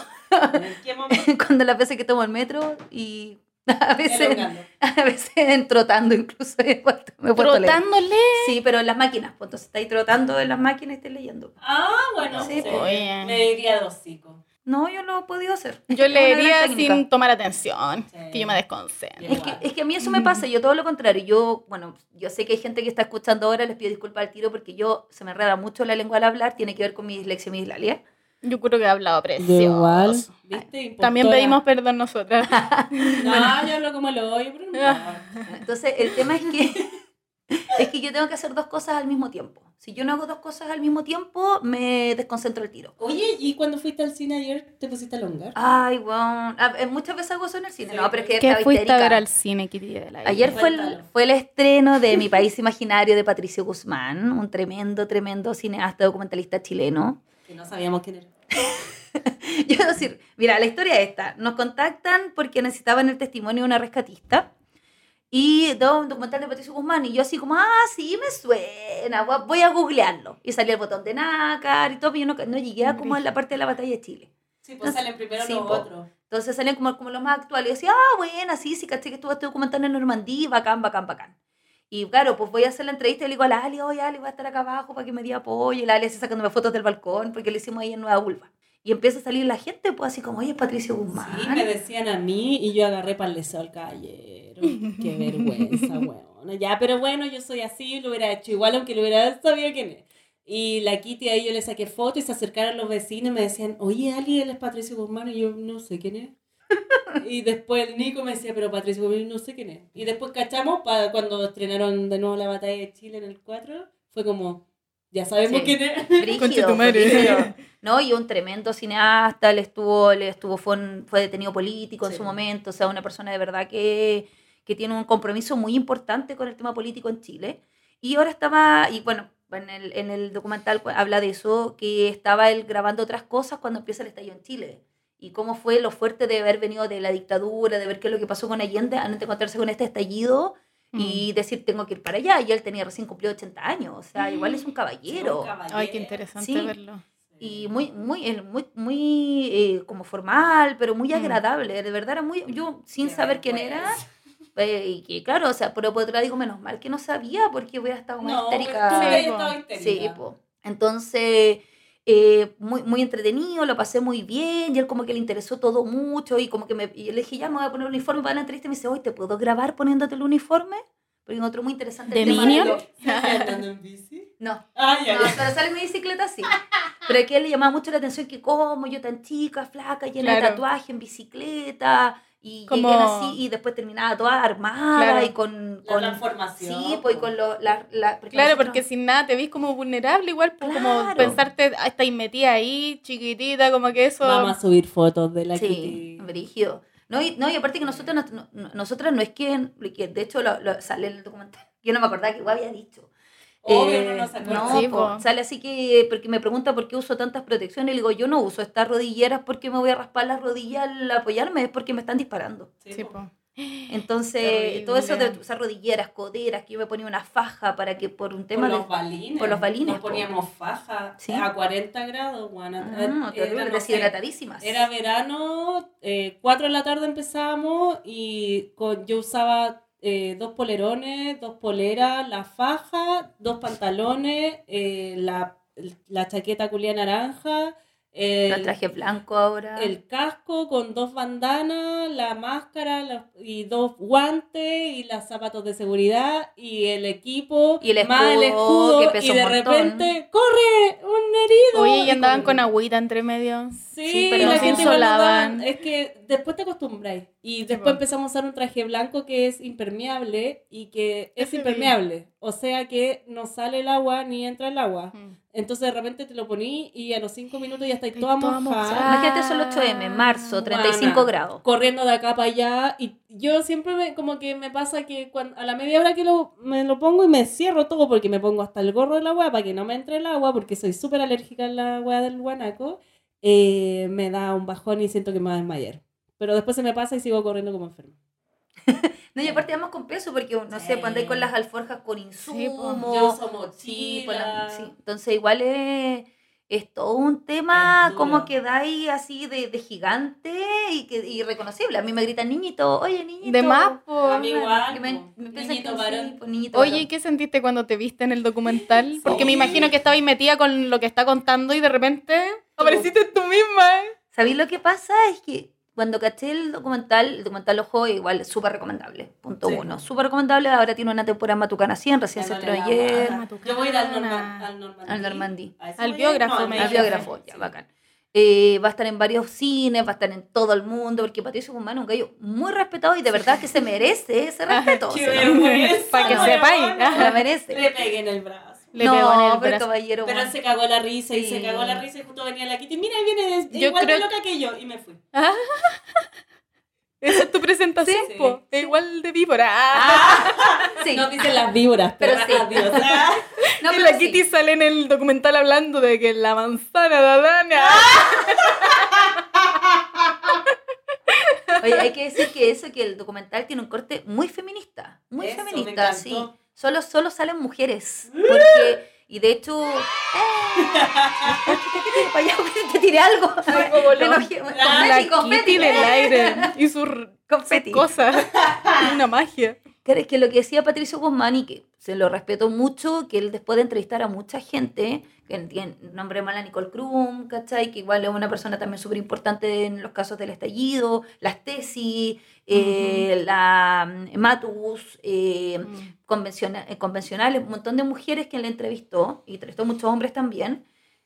¿En qué momento? cuando las veces que tomo el metro y a veces, a veces trotando incluso. Me. Trotándole. Sí, pero en las máquinas. Pues entonces estáis trotando en las máquinas y estáis leyendo. Ah, bueno, Sí, sí. Oye. Me diría de hocico. No, yo lo he podido hacer. Yo leería sin tomar atención, Sí. que yo me desconcentro. Es que, es que a mí eso me pasa, yo todo lo contrario. Yo, bueno, yo sé que hay gente que está escuchando ahora, les pido disculpas al tiro porque yo se me enreda mucho la lengua al hablar, tiene que ver con mi dislexia y mi dislalia. Yo creo que he hablado Yo precioso. igual. ¿Viste? También pedimos perdón nosotras. No, yo hablo como el hoyo, pero no. Entonces, el tema es que, es que yo tengo que hacer dos cosas al mismo tiempo. Si yo no hago dos cosas al mismo tiempo, me desconcentro el tiro. Oye, ¿y cuando fuiste al cine ayer te pusiste a longar? Ay, bueno, muchas veces hago eso en el cine. Sí. No, pero es que ¿Qué fuiste a histérica. ver al cine, Kitty de la vida? Ayer fue el, fue el estreno de Mi País Imaginario de Patricio Guzmán, un tremendo, tremendo cineasta documentalista chileno. Que no sabíamos quién era. Yo quiero decir, mira, la historia es esta. Nos contactan porque necesitaban el testimonio de una rescatista y de un documental de Patricio Guzmán. Y yo así como, ah, sí, me suena, voy a- a googlearlo. Y salía el botón de nácar y todo, pero yo no, no llegué a como en la parte de la batalla de Chile. Sí, pues Entonces, salen primero sí, los po. otros. Entonces salían como, como los más actuales. Y yo decía, ah, bueno, sí, sí, caché que estuvo este documental en Normandía, bacán, bacán, bacán. Y claro, pues voy a hacer la entrevista y le digo a la Ali, oye, Ali, voy a estar acá abajo para que me dé apoyo. Y la Ali así sacándome fotos del balcón porque lo hicimos ahí en Nueva Ulva. Y empieza a salir la gente, pues así como, oye, es Patricio Guzmán. Sí, me decían a mí y yo agarré para el sol caballero. Qué vergüenza, weón. Ya, pero bueno, yo soy así, lo hubiera hecho igual, aunque lo hubiera sabido quién es. Y la Kitty ahí yo le saqué foto y se acercaron los vecinos y me decían, oye, Ali, él es Patricio Guzmán. Y yo no sé quién es. y después el Nico me decía, pero Patricio Guzmán no sé quién es. Y después cachamos para cuando estrenaron de nuevo la batalla de Chile en el 4, fue como, ya sabemos Sí. quién es. Brígido, tu madre. No, y un tremendo cineasta, le estuvo, le estuvo, fue, un- fue detenido político en Sí. su momento, o sea, una persona de verdad que, que tiene un compromiso muy importante con el tema político en Chile. Y ahora estaba, y bueno, en el, en el documental habla de eso, que estaba él grabando otras cosas cuando empieza el estallido en Chile. Y cómo fue lo fuerte de haber venido de la dictadura, de ver qué es lo que pasó con Allende, antes de encontrarse con este estallido y Mm. decir, tengo que ir para allá. Y él tenía recién cumplido 80 años, o sea, igual es un caballero Ay, qué interesante Sí. verlo. y muy muy muy muy eh, como formal pero muy Mm. agradable de verdad era muy yo sin Qué saber quién era vergüenza. eh, y que claro o sea pero por otro lado digo menos mal que no sabía porque hubiera estado más No, pero histérica tú estado histérica. sí po. entonces eh, muy, muy entretenido, lo pasé muy bien, y él como que le interesó todo mucho, y como que me, y yo le dije, ya me voy a poner el uniforme para la entrevista, y me dice, hoy ¿te puedo grabar poniéndote el uniforme? Porque encontró muy interesante el ¿De tema Minion? lo- ¿Estás andando en bici? No, Ah, ya, no, pero sale en mi bicicleta sí. Pero es que a él le llamaba mucho la atención que como yo tan chica, flaca, llena de Claro. tatuaje en bicicleta y Como- así y después terminaba toda armada Claro. y con, La con transformación. sí, pues y con lo, la, la- porque Claro, porque sin nada te ves como vulnerable igual, pues como Claro. pensarte, ah, estáis metida ahí, chiquitita, como que eso... Vamos a subir fotos de la sí, Kitty. brígido. No, y, no, y aparte que nosotros, no, no- no- nosotras no es que, que de hecho lo, lo- sale en el documental, yo no me acordaba que igual había dicho. Obvio, Eh, no acuerda. no, Sí, po, po. sale así que, porque me pregunta por qué uso tantas protecciones, y le digo, yo no uso estas rodilleras porque me voy a raspar las rodillas al apoyarme, es porque me están disparando. Sí, po. po. Entonces, todo eso de usar rodilleras, coderas, que yo me ponía una faja para que por un tema por de... los balines. por los balines, Nos po. poníamos faja Sí. a 40 grados, guana. Ah, terrible, Era, deshidratadísimas. Era verano, eh, 4 de la tarde empezábamos y con, yo usaba eh, dos polerones, dos poleras, la faja, dos pantalones, eh, la, la chaqueta culia naranja, el, el traje blanco ahora. el casco con dos bandanas, la máscara la- y dos guantes y los zapatos de seguridad y el equipo Y el más el escudo, que escudo y de repente ¡corre! ¡un herido! Oye, y andaban con agüita entre medio. Sí, Sí, pero la se gente da- Es que después te acostumbras. Y después empezamos a usar un traje blanco que es impermeable y que es impermeable. O sea que no sale el agua ni entra el agua. Mm. Entonces de repente te lo poní y a los cinco minutos ya estáis toda mojada. Imagínate son los 8M, marzo, 35 Guana. grados. Corriendo de acá para allá. Y yo siempre me, como que me pasa que cuando, a la media hora que lo, me lo pongo y me cierro todo porque me pongo hasta el gorro de la agua para que no me entre el agua porque soy súper alérgica a la agua del guanaco. eh, me da un bajón y siento que me va a desmayar. Pero después se me pasa y sigo corriendo como enfermo. No, y aparte vamos con peso, porque no sé, pues andáis con las alforjas con insumos. Sí, pues la- mochila. sí. Entonces igual es, es todo un tema como que ahí así de, de gigante y, que, y reconocible. A mí me gritan niñito, oye niñito. De más. A mí sí, pues, niñito Oye, ¿y qué sentiste cuando te viste en el documental? Porque me Sí. imagino que estabas metida con lo que está contando y de repente apareciste tú misma. ¿eh? ¿Sabéis lo que pasa? Es que cuando caché el documental, el documental Ojo igual súper recomendable, punto Sí. uno. Súper recomendable, ahora tiene una temporada en Matucana 100, recién se estrenó ayer. Yo voy a ir al, Norma- al Normandí. Al Normandí. ¿A eso Al biógrafo, No, me Al biógrafo, ya, Sí. bacán. Eh, va a estar en varios cines, va a estar en todo el mundo, porque Patricio Guzmán es un gallo muy respetado y de verdad que se merece ese respeto. Qué se lo- vergüenza, Pa' que sepáis. se lo merece. Le pegué en el brazo. Le no, pegó en el pero brazo. caballero. Pero se cagó la risa y se cagó la risa y justo venía la Kitty. Mira, ahí viene de- Yo igual creo- de loca que yo. Y me fui. Esa es tu presentación, Sí. po. Es igual de víbora. Ah. Sí. No dicen las víboras, Pero pero, sí. adiós. No, y pero la sí. Kitty sale en el documental hablando de que la manzana de Adana. Oye, hay que decir que eso, que el documental tiene un corte muy feminista. Muy Eso, feminista, sí. Solo, solo salen mujeres. Porque, y de hecho. ¡Eh! Para allá, te tiré algo. Me enojé. La Confeti, confeti. Kitty del aire y sus cosas. Una magia. Que, que lo que decía Patricio Guzmán y que se lo respeto mucho, que él después de entrevistar a mucha gente, que tiene nombre mala Nicole Krum, ¿cachai? Que igual es una persona también súper importante en los casos del estallido, las tesis, eh, la mm, Matus, eh, Mm. convenciona- eh, convencionales, un montón de mujeres que él entrevistó, y entrevistó muchos hombres también,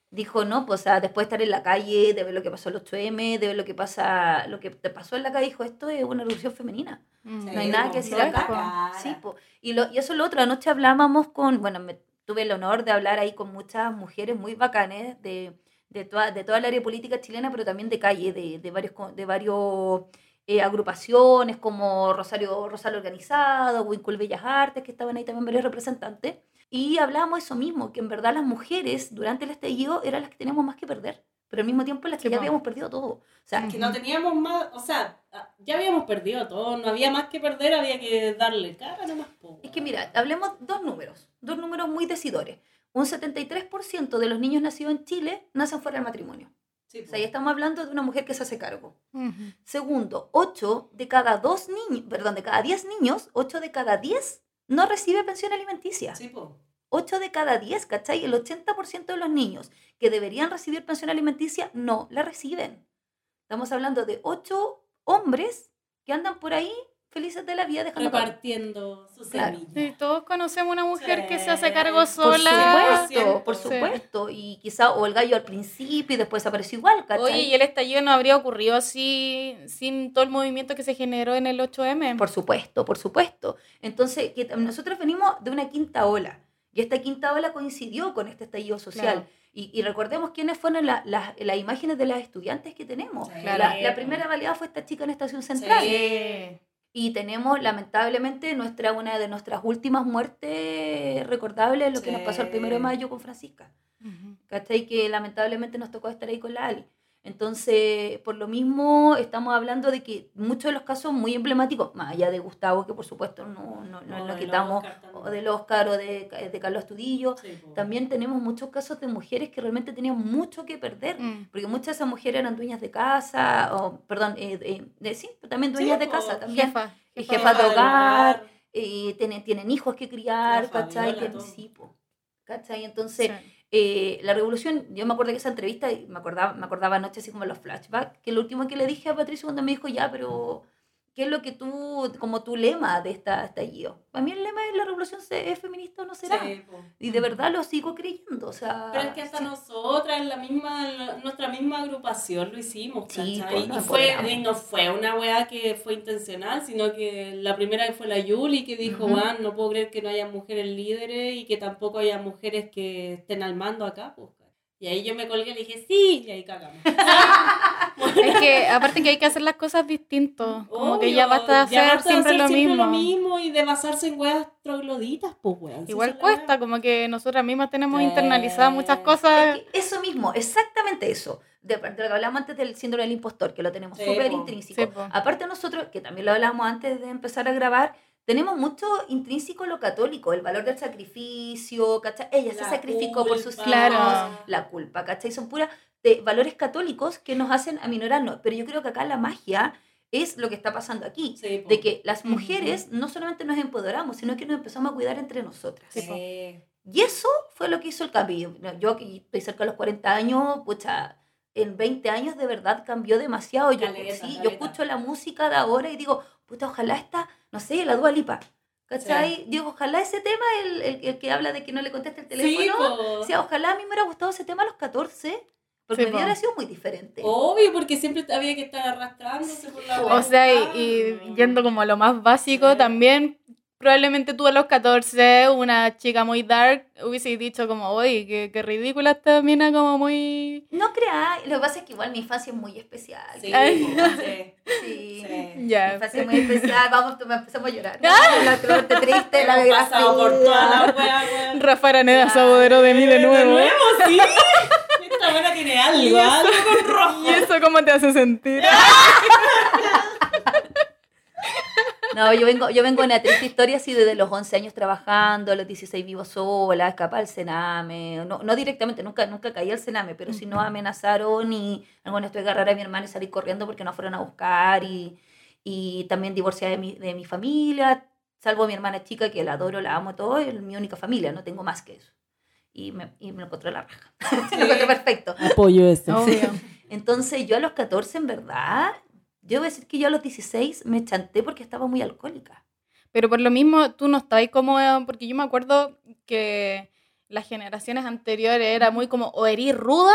dijo, no, pues o sea, después de estar en la calle, de ver lo que pasó el 8M, de ver lo que pasa, lo que te pasó en la calle, dijo, esto es una revolución femenina. Mm. No hay nada que decir Lógico. acá. Sí, po. Y, lo, y eso es lo otro, anoche hablábamos con, bueno, me, tuve el honor de hablar ahí con muchas mujeres muy bacanes de, de, toda, de toda el área política chilena, pero también de calle, de, de varios, de varios eh, agrupaciones como Rosario Rosario Organizado, Wincul Bellas Artes, que estaban ahí también varios representantes. Y hablábamos eso mismo, que en verdad las mujeres durante el estallido eran las que teníamos más que perder, pero al mismo tiempo las que Sí, ya habíamos perdido todo. O sea. Que no teníamos más, o sea, ya habíamos perdido todo, no había más que perder, había que darle cara nomás. po. Es que mira, hablemos dos números, dos números muy decidores. Un 73% de los niños nacidos en Chile nacen fuera del matrimonio. Sí, O po. sea, ya estamos hablando de una mujer que se hace cargo. Segundo, 8 de cada dos niños, perdón, de cada 10 niños, 8 de cada 10 no recibe pensión alimenticia. Sí, po. 8 de cada 10, ¿cachai? El 80% de los niños que deberían recibir pensión alimenticia no la reciben. Estamos hablando de 8 hombres que andan por ahí felices de la vida dejando repartiendo sus Claro. semillas. Sí, todos conocemos una mujer que se hace cargo por Por sola. supuesto, por Sí. supuesto. Y quizá, o el gallo al principio y después apareció igual, ¿cachai? Oye, y el estallido no habría ocurrido así sin todo el movimiento que se generó en el 8M. Por supuesto, por supuesto. Entonces, que nosotros venimos de una quinta ola. Y esta quinta ola coincidió con este estallido social. Claro. Y, y recordemos quiénes fueron la- las- las imágenes de las estudiantes que tenemos. Sí. La, la primera baleada fue esta chica en Estación Central. Sí. Y tenemos, lamentablemente, nuestra, una de nuestras últimas muertes recordables, lo que nos pasó el primero de Sí. mayo con Francisca. Ujú. ¿cachai? Que lamentablemente nos tocó estar ahí con la Ali. Entonces, por lo mismo, estamos hablando de que muchos de los casos muy emblemáticos, más allá de Gustavo, que por supuesto no, no, no O lo del quitamos, Oscar o del Oscar o de, de Carlos Sí, po. también tenemos muchos casos de mujeres que realmente tenían mucho que perder, Mm. porque muchas de esas mujeres eran dueñas de casa, o perdón, eh, eh, de- sí, también dueñas Sí, de casa, también, Jefa. y jefa jefa de hogar, eh, tienen, tienen hijos que criar, ¿cachai? Que, sí, ¿cachai? Entonces, Sí. Eh, la revolución, yo me acuerdo de esa entrevista me acordaba, me acordaba anoche así como los flashbacks, que lo último que le dije a Patricio cuando me dijo, ya, pero ¿qué es lo que tú, como tu lema de esta estallido? Para mí el lema de la revolución se- es feminista o no será. Sí, po. Y de verdad lo sigo creyendo, o sea... Pero es que hasta sí. nosotras, en la misma, en nuestra misma agrupación lo hicimos, Sí, pues, y, fue, empoderamos. y no fue una weá que fue intencional, sino que la primera fue la Yuli que dijo. "Weón, no puedo creer que no haya mujeres líderes y que tampoco haya mujeres que estén al mando acá, pues. Y ahí yo me colgué y le dije, sí, y ahí cagamos. Es que aparte que hay que hacer las cosas distintos. Como que ya basta de hacer basta de siempre, hacer lo, siempre mismo. lo mismo y de basarse en weas trogloditas, pues weón. Igual cuesta, como que nosotras mismas tenemos Sí. internalizadas muchas cosas. Es que eso mismo, exactamente eso. De, de lo que hablamos antes del síndrome del impostor, que lo tenemos súper intrínseco. Sí. Aparte nosotros, que también lo hablamos antes de empezar a grabar, tenemos mucho intrínseco lo católico, el valor del sacrificio, ¿cachai? Ella se sacrificó por sus hijos, la culpa, ¿cachai? Son puras de valores católicos que nos hacen aminorarnos. Pero yo creo que acá la magia es lo que está pasando aquí. Sí. De que las mujeres no solamente nos empoderamos, sino que nos empezamos a cuidar entre nosotras. Sí. Y eso fue lo que hizo el cambio. Yo que estoy cerca de los 40 años, pucha, en 20 años de verdad cambió demasiado. Yo, Caleta, sí, yo caleta. escucho la música de ahora y digo, puta, ojalá esta, no sé, la Dua Lipa. ¿Cachai? Digo, ojalá ese tema, el, el, el que habla de que no le contesta el Sí, teléfono, o sea, ojalá a mí me hubiera gustado ese tema a los 14, porque Sí, mi po. vida hubiera sido muy diferente. Obvio, porque siempre había que estar arrastrándose por la O sea, y, y yendo como a lo más básico, Sí. también probablemente tú a los 14, una chica muy dark, hubiese dicho como, oye, qué, qué ridícula esta mina, como muy... No creáis, lo que pasa es que igual mi infancia es muy especial. Sí, sí, Sí. sí. Mi Ya. infancia es muy especial, vamos, me empezamos a llorar. ¿no? La parte triste, la pasado por biografía. toda la wea, weón. Rafa Araneda se apoderó de mí de nuevo. sí. Esta buena tiene algo, algo con rojo. ¿Y eso cómo te hace sentir? No, yo vengo, yo vengo de una triste historia así desde los 11 años trabajando, a los 16 vivo sola, escapar al Sename. No, no directamente, nunca, nunca caí al Sename, pero si no amenazaron y alguna que agarrar a mi hermano y salir corriendo porque no fueron a buscar y, y también divorciada de mi, de mi familia. salvo mi hermana chica, que la adoro, la amo todo, es mi única familia, no tengo más que eso. Y me, y me lo encontré la raja. lo encontré perfecto. Apoyo eso. Obvio. Entonces yo a los 14, en verdad, yo voy a decir que yo a los 16 me chanté porque estaba muy alcohólica. Pero por lo mismo, tú no estabas como, porque yo me acuerdo que las generaciones anteriores era muy como, o erí ruda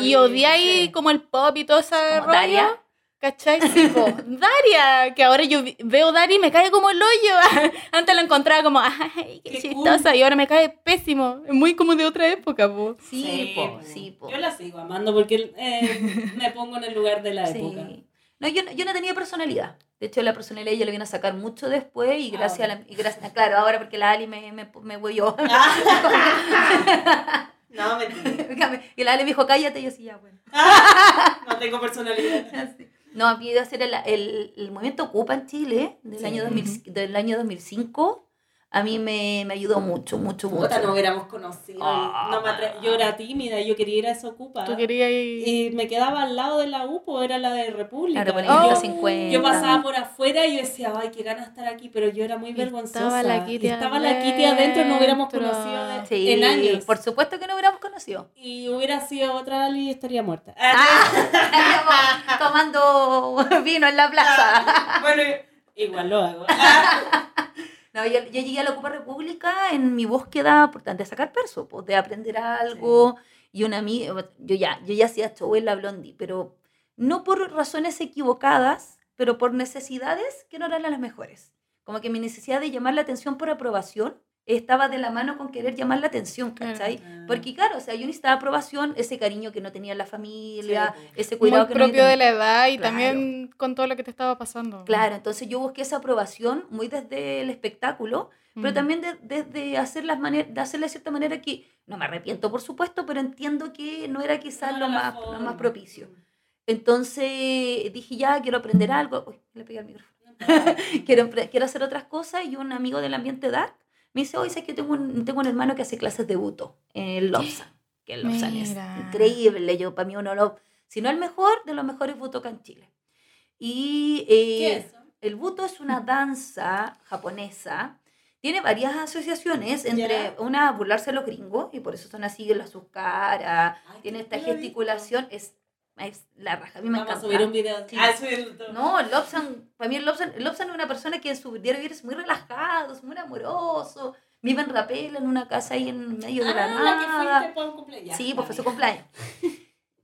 y odiáis como el pop y todo Como rollo. Daria. ¿Cachai? Sí, po. Daria, que ahora yo veo Daria y me cae como el hoyo. Antes la encontraba como, ay, qué, Qué chistosa, y ahora me cae pésimo. Es muy como de otra época, po. Sí, po, sí, po. Yo la sigo amando porque eh, me pongo en el lugar de la Sí. época. No, yo, no- yo no tenía personalidad. De hecho, la personalidad yo la vine a sacar mucho después y Ah, gracias a la... Y gracias, claro, ahora porque la Ali me, me, me huelló. no, mentira. y la Ale me dijo, cállate, y yo sí, ya, bueno. No tengo personalidad. Así. No, a mí hacer el, el, el movimiento Ocupa en Chile del, Sí. año 2000 del año 2005, a mí me, me ayudó mucho, mucho, mucho. Puta, no hubiéramos conocido. Ah. No me atre- yo era tímida, yo quería ir a esa ocupa. Tú querías ir... Y me quedaba al lado de la UPO, era la de República. Claro, por Oh. el 50. Yo pasaba por afuera y yo decía, ay, qué ganas estar aquí, pero yo era muy vergonzosa. estaba la Kitty Y estaba la Kitty adentro, no hubiéramos conocido de- Sí, en años. por supuesto que no hubiéramos conocido. Y hubiera sido otra Ali y estaría muerta. Ah, tomando vino en la plaza. bueno, igual lo hago. No, yo, yo llegué a la Copa República en mi búsqueda por tanto, de sacar perso, pues, de aprender algo. Y una amiga, yo ya, yo ya hacía show en la Blondie, pero no por razones equivocadas, pero por necesidades que no eran las mejores. Como que mi necesidad de llamar la atención por aprobación estaba de la mano con querer llamar la atención. ¿cachai? Ah. Porque claro, o sea, yo necesitaba aprobación, ese cariño que no tenía la familia, Sí, ese Muy cuidado que no propio tenía. de la edad y Claro. también con todo lo que te estaba pasando. Claro, entonces yo busqué esa aprobación muy desde el espectáculo, pero Mm. también de- desde hacer las maneras, de hacerla de cierta manera que, no me arrepiento por supuesto, pero entiendo que no era quizás No lo, más, lo forma. más propicio. Entonces dije, ya, quiero aprender algo. Uy, le pegué al micrófono. quiero, quiero hacer otras cosas y un amigo del ambiente dark me dice, oye, sé que tengo un, tengo un hermano que hace clases de buto en Lobsan, que el Lobsan es increíble, yo para mí uno lo, si no el mejor, de los mejores butoka en Chile. Y ¿Qué eh, es eso? el buto es una danza japonesa. Tiene varias asociaciones, entre Ya. una burlarse a los gringos, y por eso son así las sus caras, Ay, tiene qué esta gesticulación, es, es la raja, a mí me Vamos a encanta. subir un video. Sí. Ah. No, el Lobsan, para mí el Lobsan es una persona que en su diario es muy relajado, es muy amoroso, vive en Rapel, en una casa ahí en medio de la Ah, la nada. que por un cumpleaños. Sí, pues fue su cumpleaños.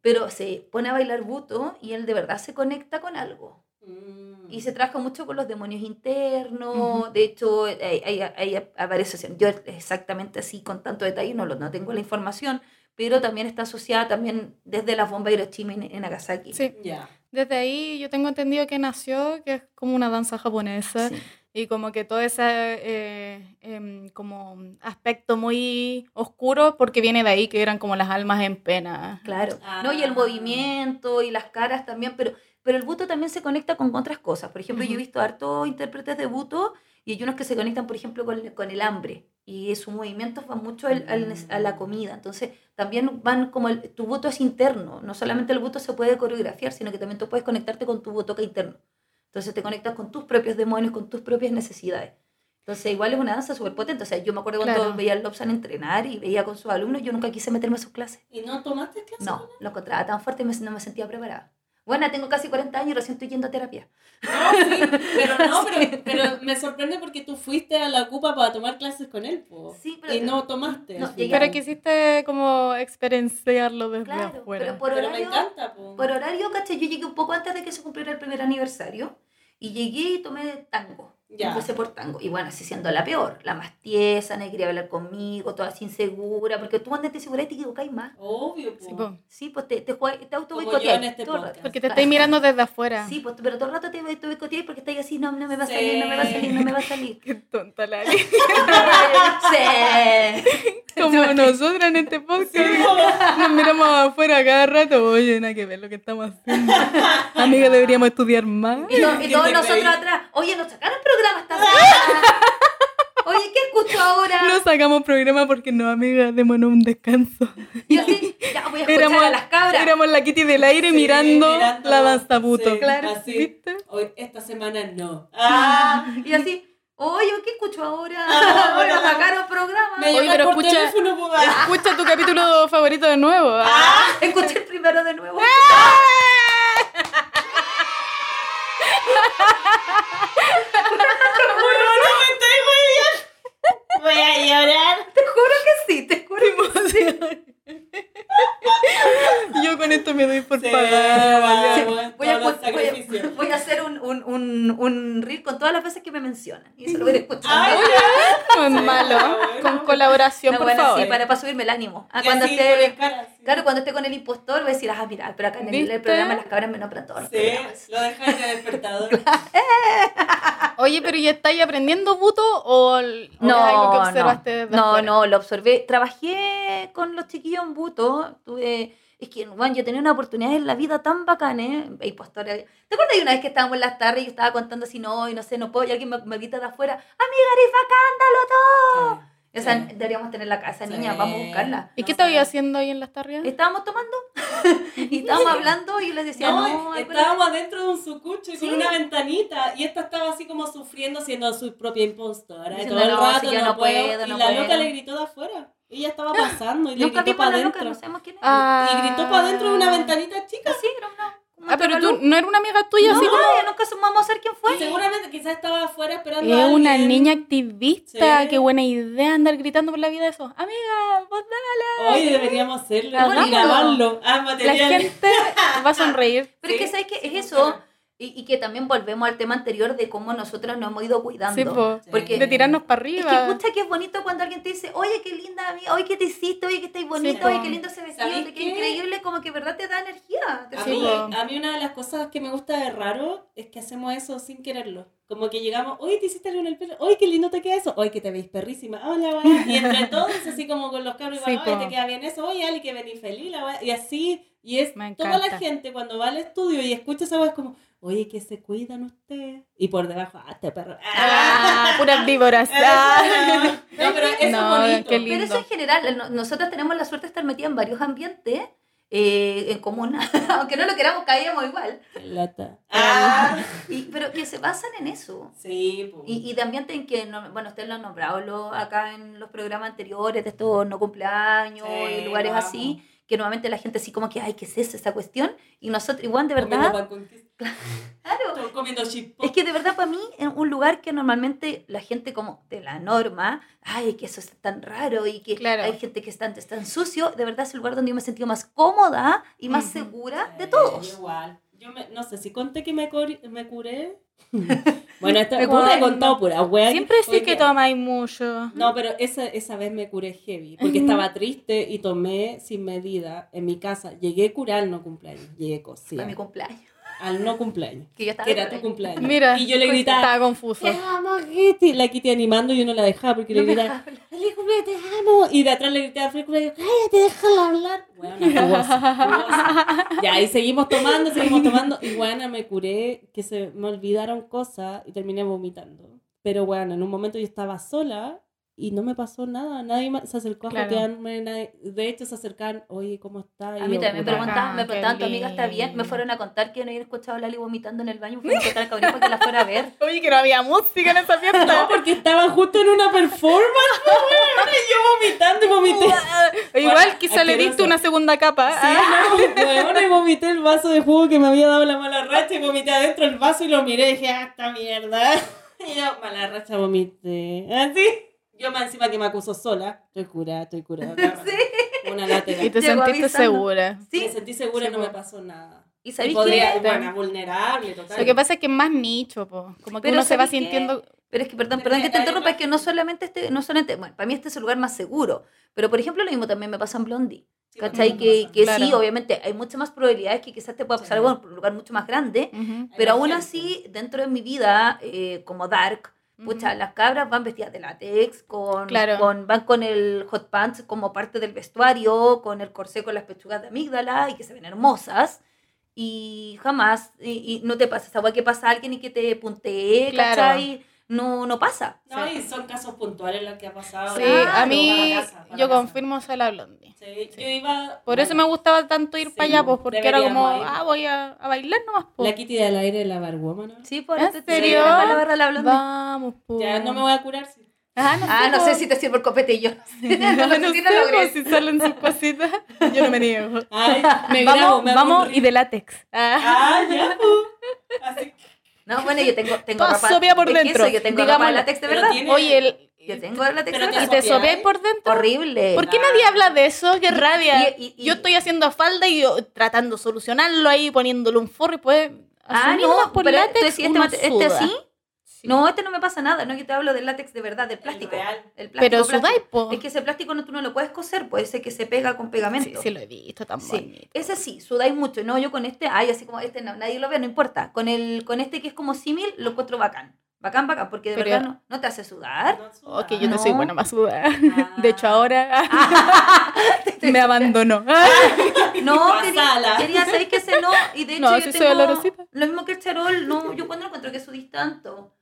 Pero se pone a bailar buto y él de verdad se conecta con algo. Mm. Y se trabaja mucho con los demonios internos. Ujú. De hecho, hay varias Yo exactamente así, con tanto detalle, no, lo, no tengo la información. Pero también está asociada también desde las bombas de Hiroshima en, Nagasaki. Sí, Ya. desde ahí yo tengo entendido que nació, que es como una danza japonesa. Sí. Y como que todo ese eh, em, como aspecto muy oscuro, porque viene de ahí, que eran como las almas en pena. Claro. No, y el Ah. movimiento y las caras también, pero, pero el buto también se conecta con otras cosas. Por ejemplo, yo he visto hartos intérpretes de buto y hay unos que se conectan, por ejemplo, con, el- con el hambre. Y sus movimientos van mucho al- al- a la comida. Entonces, también van como el, tu buto es interno. No solamente el buto se puede coreografiar, sino que también tú puedes conectarte con tu butoca interno. Entonces, te conectas con tus propios demonios, con tus propias necesidades. Entonces, igual es una danza súper potente. O sea, yo me acuerdo cuando Claro. veía al Lobsan entrenar y veía con sus alumnos, yo nunca quise meterme a sus clases. ¿Y no tomaste clase? No, lo encontraba tan fuerte y me- no me sentía preparada. Bueno, tengo casi 40 años y recién estoy yendo a terapia. No, sí, pero no, pero, pero me sorprende porque tú fuiste a la Cupa para tomar clases con él, po. Sí, pero- y no tomaste. No. Pero quisiste como experienciarlo desde Claro, afuera. pero por Pero me horario, encanta, po. por horario, ¿cachai? Yo llegué un poco antes de que se cumpliera el primer aniversario y llegué y tomé tango. Ya. Empecé por tango. Y bueno, así siendo la peor, la más tiesa, nadie quería hablar conmigo, toda así insegura, porque tú antes te seguras y te equivocáis más. Obvio, po. Sí, po. Sí, pues te, te, auto este. Porque te estáis mirando desde afuera. Sí, pues, pero todo el rato te, te boicoteas porque estás así, no, no me va a Sí. salir, no me va a salir, no me va a salir. Qué tonta la sí. Como nosotras en este podcast. Nos miramos afuera cada rato. Oye, nada que ver lo que estamos haciendo. Amiga, deberíamos estudiar más. Y, to- y ¿Quién todos nosotros creí? atrás, oye, nos sacaron programa esta. Oye, ¿qué escucho ahora? No sacamos programa porque no, amiga, démonos un descanso. Y así, ya voy a escuchar Éramos, a las cabras. éramos la Kitty del aire Sí, mirando, mirando, la danza puto. sí, claro, así. ¿viste? Hoy, esta semana no. Ah, Y así, Oye, ¿qué escucho ahora? Ah, Voy a bueno. sacar un programa. Me Oye, pero por escucha- teléfono, ah. Escucha tu capítulo favorito de nuevo. Ah. Escuché el primero de nuevo. Bueno, me estoy muy bien. Voy a llorar. Te juro que sí, te juro que sí. Yo con esto me doy por Sí, pagada. Voy voy voy a hacer un, un, un, un reel con todas las veces que me mencionan. Y eso lo voy a ir escuchando. Ay, No es Sí, malo. bueno. Con colaboración, No, por bueno, favor. sí, para, para subirme el ánimo. Ah, cuando así, esté, cara, sí. claro, cuando esté con el impostor, voy a decir, ah, mira, pero acá en el, el programa Las Cabras me nombran todos los Sí, programas. lo dejáis de despertador. Oye, pero ¿ya estáis aprendiendo buto o, o No, es algo que no, observaste no, afuera? no, lo observé. Trabajé con los chiquillos en Buto. Tuve, es que, bueno, yo tenía una oportunidad en la vida tan bacana, ¿eh? Impostora. ¿Te acuerdas de una vez que estábamos en las tardes y yo estaba contando así, no, y no sé, no puedo, y alguien me, me grita de afuera, amiga, eres bacán, todo. Esa, Sí. deberíamos tenerla acá, esa Sí. niña, vamos a buscarla. ¿Y No qué estabas haciendo ahí en las tardes? Estábamos tomando y estábamos hablando y les decía, no, No, estábamos adentro de un sucucho y Sí. con una ventanita y esta estaba así como sufriendo siendo su propia impostora. Y Diciendo, todo el "No, rato si yo no, no puedo. puedo, y no la puedo". loca le gritó de afuera. Ella estaba pasando y le nunca gritó a para la adentro. no. Ah. Y gritó para adentro de una ventanita chica. Sí, era una, una Ah, pero tú no era una amiga tuya, no, así como... ya nunca vamos a saber quién fue. Y seguramente quizás estaba afuera esperando a Es una alguien. niña activista, Sí. qué buena idea andar gritando por la vida de eso. Amiga, vos dale. Hoy deberíamos hacerlo y grabarlo. Ah, La material. gente va a sonreír. Pero es que Sí, sabes que sí es eso, y, y que también volvemos al tema anterior de cómo nosotros nos hemos ido cuidando. Sí, po. Porque De tirarnos para es que arriba. pucha que es bonito cuando alguien te dice, oye, qué linda amiga, oye, qué te hiciste, oye, que estáis bonito, po. oye, qué lindo ese vestido, ¿Sabéis qué qué? increíble, como que verdad te da energía. te A Sí, mí, a mí una de las cosas que me gusta de raro es que hacemos eso sin quererlo. Como que llegamos, oye, te hiciste algo en el pelo, oye, qué lindo te queda eso, oye, que te veis perrísima, hola. Y entre todos, así como con los cabros, Sí, oye, te queda bien eso, oye, Ali, que venís feliz, la. Y así, y es toda la gente cuando va al estudio y escucha esa es como, oye, que se cuidan ustedes. Y por debajo, ah, este perro. Ah, puras víboras. Ah. No, pero eso No, es bonito. qué Pero lindo. eso en general, no- nosotros tenemos la suerte de estar metidas en varios ambientes eh, en común, aunque no lo queramos, caíamos igual. Lata. Ah, Y, pero que se basan en eso. sí, po. Y, y de ambiente en que, no- bueno, ustedes lo han nombrado lo- acá en los programas anteriores de estos no cumpleaños Sí, y lugares así, que normalmente la gente así como que, ay, ¿qué es eso, esa cuestión? Y nosotros, igual, de verdad, claro, Comiendo es que de verdad para mí, en un lugar que normalmente la gente como de la norma, ay, que eso es tan raro y que Claro. hay gente que es tan, es tan sucio, de verdad es el lugar donde yo me he sentido más cómoda y más Ujú. segura de todos. Igual. Yo me, no sé si conté que me, me curé. bueno, esto Me curé, contado no. pura wea. Siempre sí que tomáis mucho. No, pero esa, esa vez me curé heavy. Porque estaba triste y tomé sin medida en mi casa. Llegué a curar no cumpleaños. Llegué cosida. Para mi cumpleaños. Al no cumpleaños. Que yo estaba Que era tu cumpleaños. Mira, y yo le pues, gritaba, Estaba confuso. te amo, Kitty. La Kitty animando y yo no la dejaba porque No le gritaba. ¡Feliz cumpleaños, te amo! Y de atrás le gritaba, ¡Feliz cumpleaños! ¡Cállate, déjala hablar! Bueno, jugosa. Ya, y seguimos tomando, seguimos tomando. Y bueno, me curé que se me olvidaron cosas y terminé vomitando. Pero bueno, en un momento yo estaba sola y no me pasó nada. Nadie se acercó a Claro. jotearme. nadie- De hecho, se acercaban, oye, ¿cómo estás? A mí también me preguntaban, me preguntaban, ¿tu amiga está bien? Me fueron a contar que no habían escuchado a Lali vomitando en el baño, me fueron a contar al cabrón para que la fuera a ver. Oye, que no había música en esa No, fiesta. porque estaban justo en una performance, y yo vomitando y vomité. Igual Bueno, quizá le diste una segunda capa. Sí, Ah. no, weona, y vomité el vaso de jugo que me había dado la mala racha y vomité adentro el vaso y lo miré y dije, ah, esta mierda. Y yo, mala racha, vomité. Así. Yo más encima que me acuso sola. Estoy curada, estoy curada. Sí. Una lateral. Y te Llegó sentiste avisando. segura. Sí. Me sentí segura Sí, y no me pasó nada. ¿Y Y sabéis podría, bueno, vulnerable, total. Lo que pasa es que es más nicho, po. Como que Pero uno se va ¿sabes qué? sintiendo. Pero es que, perdón, Pero perdón que te interrumpa, es que no solamente este, no solamente, bueno, para mí este es el lugar más seguro, pero por ejemplo lo mismo también me pasa en Blondie, Sí, ¿cachai? Que, que Claro. sí, obviamente hay muchas más probabilidades que quizás te pueda pasar Sí. algo en un lugar mucho más grande, Ujú, pero más aún así, dentro de mi vida, eh, como dark, Pucha, las cabras van vestidas de látex, con, Claro. con, van con el hot pants como parte del vestuario, con el corsé con las pechugas de amígdala y que se ven hermosas. Y jamás, y, y no te pasa esa agua que pasa a alguien y que te puntee, Claro. ¿cachai? No, no pasa. No, y son casos puntuales los que ha pasado. Sí, Claro. a mí, Para casa, para yo casa. confirmo, soy la blondie. Sí, yo iba... Por eso me gustaba tanto ir Sí, para allá, pues, porque era como, ir. ah, voy a, a bailar nomás, pues. La Kitty del aire, la barwoman. ¿no? Sí, por ¿En eso serio? Sí, la barra la blonde. Vamos, pues. Ya no me voy a curar. sí. Ah, no sé, Ah, no sé pues. si te sirve el copete y yo. no, no sé si sé, lo pues, si salen sus cositas, yo no me niego. Ay, me grabo, vamos, me vamos y de látex. Ah. Ah, ya. uh. Así que- No, bueno, yo tengo, tengo Todo ropa por de dentro. queso, yo tengo ropa Digamos, de látex de verdad. tiene- Oye, el- Yo tengo látex de te ¿y verdad. te sopeáis por dentro? Horrible. ¿Por qué nadie habla de eso? ¡Qué rabia! Y- y- y- yo estoy haciendo falda y yo tratando de solucionarlo ahí, poniéndole un forro y pues... Ah, así no, nomás por pero látex, este, este así. Sí. No, este no me pasa nada. No, yo te hablo del látex de verdad, del plástico. real. El plástico, Pero plástico. sudáis, po. Es que ese plástico no, tú no lo puedes coser, puede ser que se pega con Sí, pegamento. sí lo he visto, tan Sí, bonito. ese sí, sudáis mucho. No, yo con este, ay, así como este, no, nadie lo ve, no importa. Con el, con este que es como símil, lo encuentro bacán. Bacán, bacán, porque de Pero- verdad no, no te hace sudar. No suda. Ok, yo no, No. soy buena para sudar. Ah. De hecho, ahora me abandonó. No, quería, quería saber que ese no. Y de hecho, No, yo sí tengo lo mismo que el charol. No, yo cuando encuentro que sudís tanto.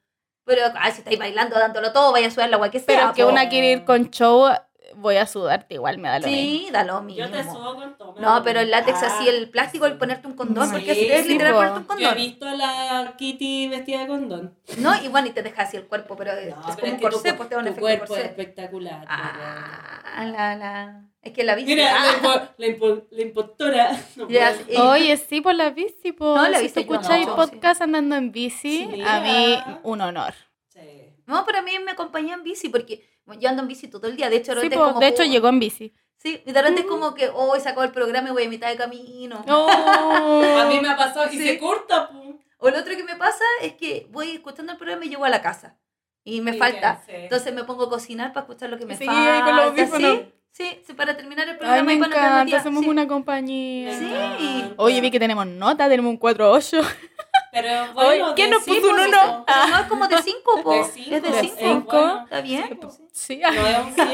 Pero, ay, si estáis bailando, dándolo todo, vaya a sudar la agua que sea. Pero que po. una quiere ir con show, voy a sudarte igual, me da lo mismo. Sí, da lo mismo. Yo te subo con todo. No, pero el látex Ah, así, el plástico, el ponerte un condón, Sí, porque así es sí, literal po. ponerte un Yo he condón. visto a la Kitty vestida de condón. No, y bueno, y te deja así el cuerpo, pero es No, como pero un es tu corsé, cu- pues te da un tu efecto cuerpo es corsé. espectacular. Ah, la, la. Es que la bici. Mira, ah, la, impo- la, impo- la impostora. No puedo. sí. Oye, sí, por la bici, po. No, la si bici tú yo escucháis no, podcast andando en bici, Sí, a mí un honor. Sí. No, pero a mí me acompañó en bici, porque bueno, yo ando en bici todo el día. De hecho, de Sí, repente po, es como, de hecho oh, llegó en bici. Sí, y de repente es como que hoy se acabó el programa y voy a mitad de camino. Oh. A mí me ha pasado y Sí. se corta, pum. O lo otro que me pasa es que voy escuchando el programa y llego a la casa. Y me Sí, falta. que sí. Entonces me pongo a cocinar para escuchar lo que me Sí, falta. con los. ¿sí? Sí, sí, para terminar el programa Ay, me y para encanta, Sí. una compañía. Sí. Oye, vi que tenemos nota, tenemos un 4-8. Pero bueno, ¿quién nos puso un sí, uno? po. Pero no es como de 5, po. De cinco, es de de 5. cinco. ¿Está bien? Sí. Sí, No es un 7.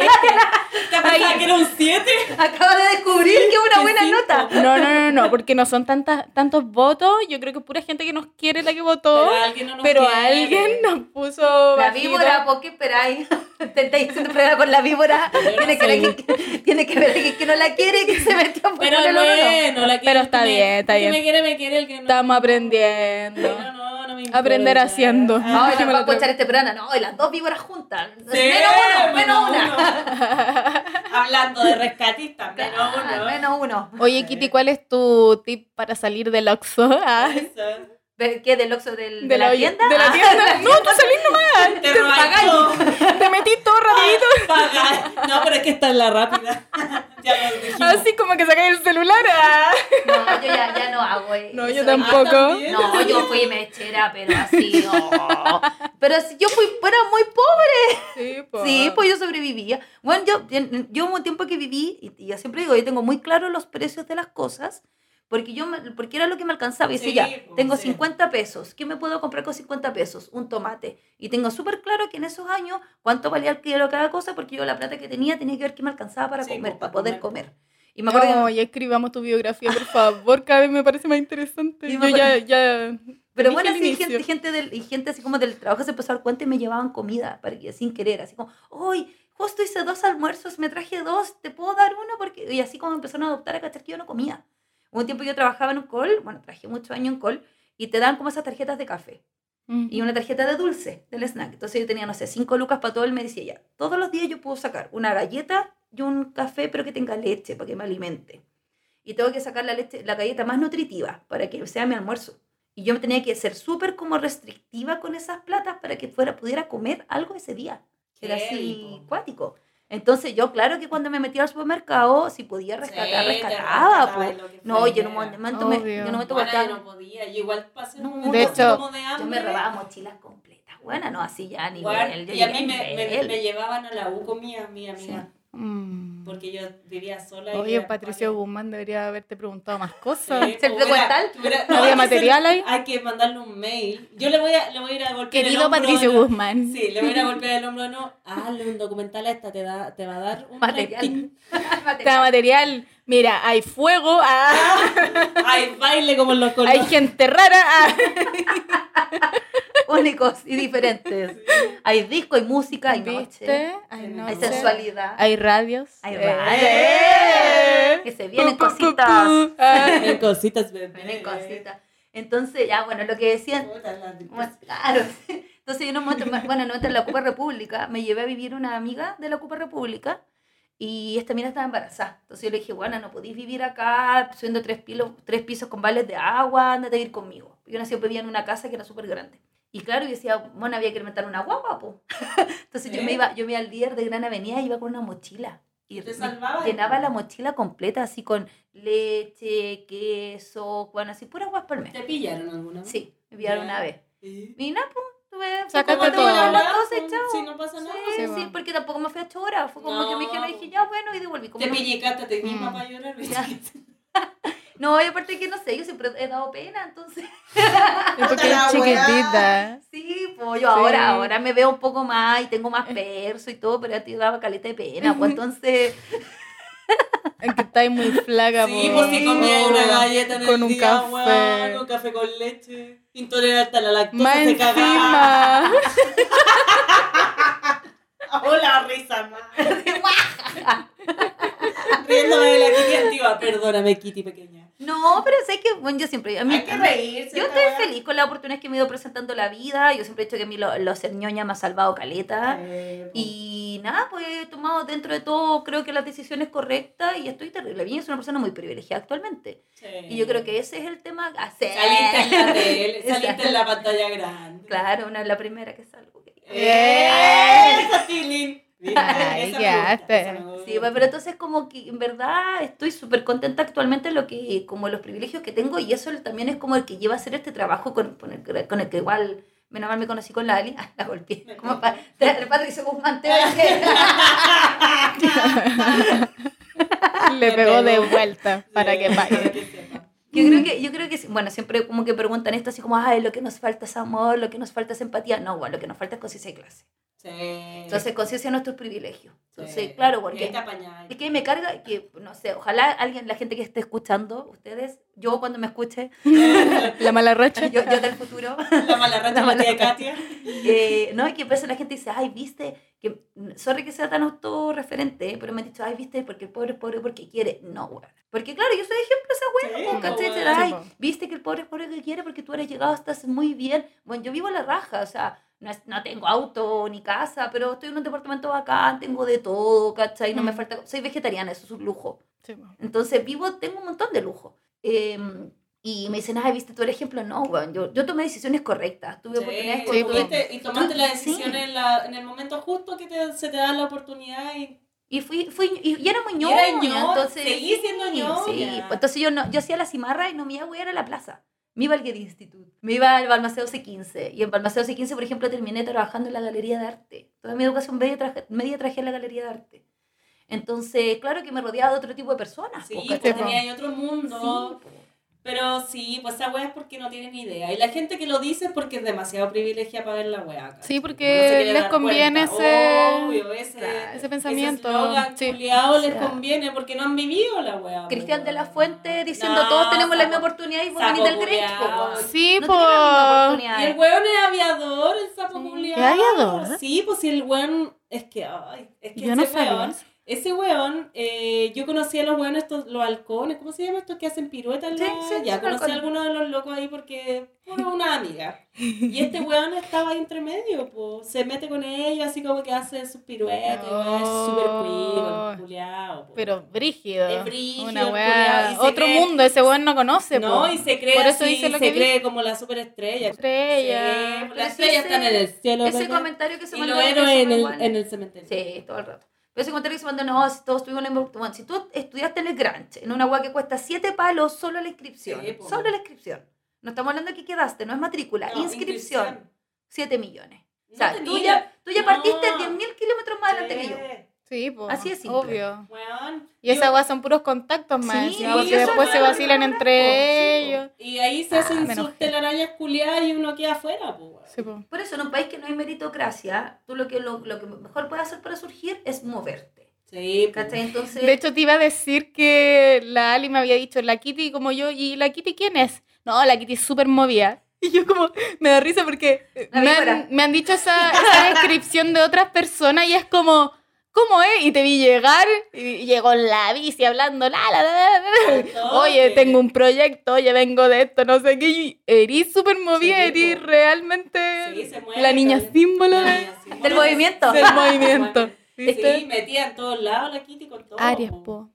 ¿Te pensaba que era un 7? Acabo de descubrir que es una buena cinco. nota. No, no, no, no, porque no son tantas, tantos votos. Yo creo que pura gente que nos quiere la que votó. Pero alguien no nos Pero quiere. alguien nos puso. La bajito. víbora, ¿por qué esperáis? Te estáis haciendo prueba con la víbora. No Tiene que, ver que, tiene que ver que, que no la quiere, que se metió por Pero ponerlo uno. bueno, la que Pero está el bien, está el bien. que me quiere, me quiere, el que no. Estamos aprendiendo. Pero no, no me importa. Aprender haciendo. No, Ah, y nos Déjame va a la escuchar este programa. No, y las dos víboras juntas. Sí, menos uno, menos una. Hablando de rescatistas, menos Ah, uno. Menos uno. Oye, Kitty, ¿cuál es tu tip para salir del Oxxo? Ah, Eso. ¿Ver ¿Qué? ¿Del Oxxo del, de, de la, la, tienda? De la Ah, tienda. No, tú salís nomás. Te robáis Te metí todo rapidito. Pagar. No, pero es que esta es la rápida. ya lo. Así como que sacáis el celular. ah. No, yo ya, ya no hago eso. No, yo Ah, tampoco. también. No, yo fui mechera, pero así. Pero si yo fui, era muy pobre. Sí, po. Sí, pues yo sobrevivía. Bueno, yo, yo hubo un tiempo que viví, y, y yo siempre digo, yo tengo muy claro los precios de las cosas, porque yo me- porque era lo que me alcanzaba. Y decía, Sí, ya, pues, tengo sí. 50 pesos, ¿qué me puedo comprar con 50 pesos? Un tomate. Y tengo súper claro que en esos años, cuánto valía el kilo cada cosa, porque yo la plata que tenía tenía que ver qué me alcanzaba para Sí, comer, pues, para poder comer. comer. Y me acuerdo que- No, ya escribamos tu biografía, por favor. Cada vez me parece más interesante. Y Yo ya, ya. Pero bueno, sí, gente, gente, del, y gente así como del trabajo se empezó a dar cuenta y me llevaban comida para que, sin querer, así como, ¡Uy! Justo hice dos almuerzos, me traje dos, ¿te puedo dar uno? Porque... Y así como empezaron a adoptar a cachar que yo no comía. Un tiempo yo trabajaba en un call, bueno, trabajé muchos años en call, y te dan como esas tarjetas de café Mm. y una tarjeta de dulce del snack. Entonces yo tenía, no sé, cinco lucas para todo el mes. Decía ya, todos los días yo puedo sacar una galleta y un café, pero que tenga leche para que me alimente. Y tengo que sacar la, leche, la galleta más nutritiva para que sea mi almuerzo. Y yo tenía que ser súper como restrictiva con esas platas para que fuera, pudiera comer algo ese día. Era así cuático. Entonces yo, claro que cuando me metía al supermercado, si podía rescatar, Sí, rescataba. rescataba pues. No, yo en un momento me, yo en un momento Bueno, yo no podía, yo igual pasé No, un momento de hecho, como de yo hambre. me robaba mochilas completas. Bueno, no, así ya nivel. Bueno, yo y a mí me, me, me llevaban a la U con mi, mi amiga, Mm. porque yo vivía sola. y Oye, Patricio. Guzmán debería haberte preguntado más Sí, cosas. ¿Se hubiera- ¿No hay había que material ahí? Hay que mandarle un mail. Yo le voy a, le voy a ir a golpear el Querido hombro. Patricio no. Guzmán. Sí, le voy a ir a golpear el hombro, no. Hazle un documental a esta, te, da, te va a dar un Material. Está material. Mira, hay fuego, ah, Hay baile como en los hay colegios. gente rara. ah. Únicos y diferentes. Hay disco, hay música, hay noche, ¿Viste? Hay, Hay hay noche, sensualidad, hay radios. hay Eh. radio, que se vienen cositas. Ven cositas, bebé. Vienen cositas. Entonces, ya, bueno, lo que decían, Bueno, claro. Entonces, yo un momento, bueno, momento en la Ocupa República, me llevé a vivir una amiga de la Ocupa República y esta mina estaba embarazada. Entonces yo le dije, bueno, no podéis vivir acá subiendo tres, pilos, tres pisos con vales de agua, ándate a ir conmigo. Yo nací vivía en una casa que era súper grande. Y claro, yo decía, bueno, había que inventar una guagua, po. Entonces yo me ¿Eh? iba, yo me iba al líder de Gran Avenida y iba con una mochila. Y ¿Te llenaba la mochila completa, así con leche, queso, bueno, así pura guas por mes. ¿Te pillaron alguna vez? Sí, me pillaron Ya. una vez. ¿Y? Y nada, pues, tuve como todo. Si no pasa nada. Sí, Sí, sí, porque tampoco me fui a ocho horas. Fue como que me dijeron, No. dije, ya, bueno, y devolví. Como Te no, pillicaste ti misma Mm. para llorar. No, y aparte que no sé, yo siempre he dado pena, entonces. Es porque es chiquitita. Sí, pues yo Sí. ahora, ahora me veo un poco más y tengo más perso y todo, pero a ti daba caleta de pena, pues entonces. Es que estáis muy flaca. Sí, po. pues si comía una galleta en Con el un día, café. weón, un café con leche, intolerante a la lactosa, Más se cagaba. Hola, risa más. Riéndome de la Kitty antigua. Perdóname, Kitty pequeña. No, pero sé que, bueno, yo siempre. A mí, Hay que reírse. Yo estoy feliz con las oportunidades que me he ido presentando la vida. Yo siempre he dicho que a mí lo, lo ser ñoña me ha salvado caleta. Eh. Y nada, pues he tomado dentro de todo, creo que las decisiones correctas y estoy terrible bien. Soy una persona muy privilegiada actualmente. Sí. Y yo creo que ese es el tema. Hacer. Saliste en la tele, saliste en la pantalla grande. Claro, una es la primera que salgo. ¡Eh! Ay, ya. Sí, pero entonces como que en verdad estoy súper contenta actualmente en lo que, como los privilegios que tengo y eso también es como el que lleva a hacer este trabajo con, con el, que- con el que igual, menos mal me conocí con la Ali, ah, la golpeé, como pa, el Patricio Guzmán, te dije. Le pegó de vuelta para que pague. para. Yo creo que, yo creo que, bueno, siempre como que preguntan esto así como, ay, lo que nos falta es amor, lo que nos falta es empatía. No, bueno, lo que nos falta es conciencia de clase. Sí. Entonces, conciencia de nuestros privilegios. Entonces, Sí. claro, porque es que me carga que, no sé, ojalá alguien, la gente que esté escuchando, ustedes, yo cuando me escuche, La mala rocha. yo, yo del futuro, La mala racha La mala de racha. Katia. eh, no, y que a veces la gente dice, ay, viste, que, sorry que sea tan autorreferente, pero me han dicho, ay, viste, porque el pobre es pobre porque quiere. No, güey. Porque claro, yo soy ejemplo de esa weón. Ay, Sí, po. viste que el pobre es pobre que quiere porque tú eres llegado, estás muy bien. Bueno, yo vivo en la raja, o sea, no, es- no tengo auto ni casa, pero estoy en un departamento bacán, tengo de todo, ¿cachai? No me Mm. falta, soy vegetariana, eso es un lujo. Sí, po. Entonces vivo, tengo un montón de lujo. Eh, y me dicen, ay, viste tú el ejemplo. No, weón, yo, yo tomé decisiones correctas, tuve oportunidades Sí, Sí, con- tuviste- y tomaste la Sí. decisión en, la, en el momento justo que te- se te da la oportunidad y Y fui, fui y, y era muy ñoña, era entonces... seguí siendo ñoña. Sí, pues, entonces yo, no, yo hacía la cimarra y no me iba a huear a la plaza. Me iba al Getty Institute, me iba al Balmaceo C15. Y en Balmaceo C15, por ejemplo, terminé trabajando en la Galería de Arte. Toda mi educación media traje, media traje en la Galería de Arte. Entonces, claro que me rodeaba de otro tipo de personas. sí, po, pues tenía otro mundo. Sí. Pero sí, pues esa wea es porque no tienen idea. Y la gente que lo dice es porque es demasiado privilegiada para ver la wea. ¿cachai? Sí, No porque les conviene ese, Obvio, ese, Claro, ese pensamiento. Ese eslogan Sí. culiao les conviene porque no han vivido la wea. Cristian po, de la. Fuente diciendo No, todos tenemos la misma oportunidad y vos venís del weón. Sí, no oportunidad. Y el weón es aviador, el sapo Sí. ¿Es aviador? Sí, pues si el weón. Es que, ay, es que Yo no ese sabía weón. Ese weón, eh, yo conocí a los weones, estos, los halcones, ¿cómo se llama estos que hacen piruetas? Sí, sí, ya, conocí a algunos de los locos ahí porque fueron una amiga. Y este weón estaba ahí entre medio, pues, se mete con ellos, así como que hace sus piruetas, y weón, es súper Oh. cuido, culiao, po. Pero brígido. Es brígido, Una y se Otro cree- mundo, ese weón no conoce, No, po. y se cree Por eso así, dice lo se que cree como la superestrella. Estrella. Las estrellas están en el cielo, Ese comentario que se Y mandó que héroes en el, en el cementerio. Sí, todo el rato. Pero ese comentario que se mandó, no, si todos tuvimos la misma bueno, Si tú estudiaste en el Granche, en una agua que cuesta 7 palos solo la inscripción. Sí, po. solo la inscripción. No estamos hablando de que quedaste, no es matrícula, No, inscripción. 7 millones. O No sea, tenía- tú ya, tú ya no. partiste 10.000 kilómetros más adelante que yo. Sí, po. Así es. Obvio. Y esa weá son puros contactos más. Sí, encima, porque eso después no se vacilan entre po. Sí, ellos. Y ahí se Ah, hacen me sus telarañas culiadas y uno queda afuera, pues. Sí, po. Por eso, en un país que no hay meritocracia, tú lo que, lo, lo que mejor puedes hacer para surgir es moverte. Sí, pues. ¿Cachai? Entonces, De hecho, te iba a decir que la Ali me había dicho, la Kitty como yo, ¿y la Kitty quién es? No, la Kitty es súper movida. Y yo como, me da risa porque me han, me han dicho esa, esa descripción de otras personas y es como, ¿cómo es? Y te vi llegar y llegó en la bici hablando, la, la, la, la. Oye, tengo un proyecto, oye, vengo de esto, no sé qué. Y eres súper movida, Sí, realmente Sí, se mueve, la niña símbolo La de- niña símbolo Del movimiento. del movimiento. Sí, metía en todos lados la Kitty con todo. Aries, po.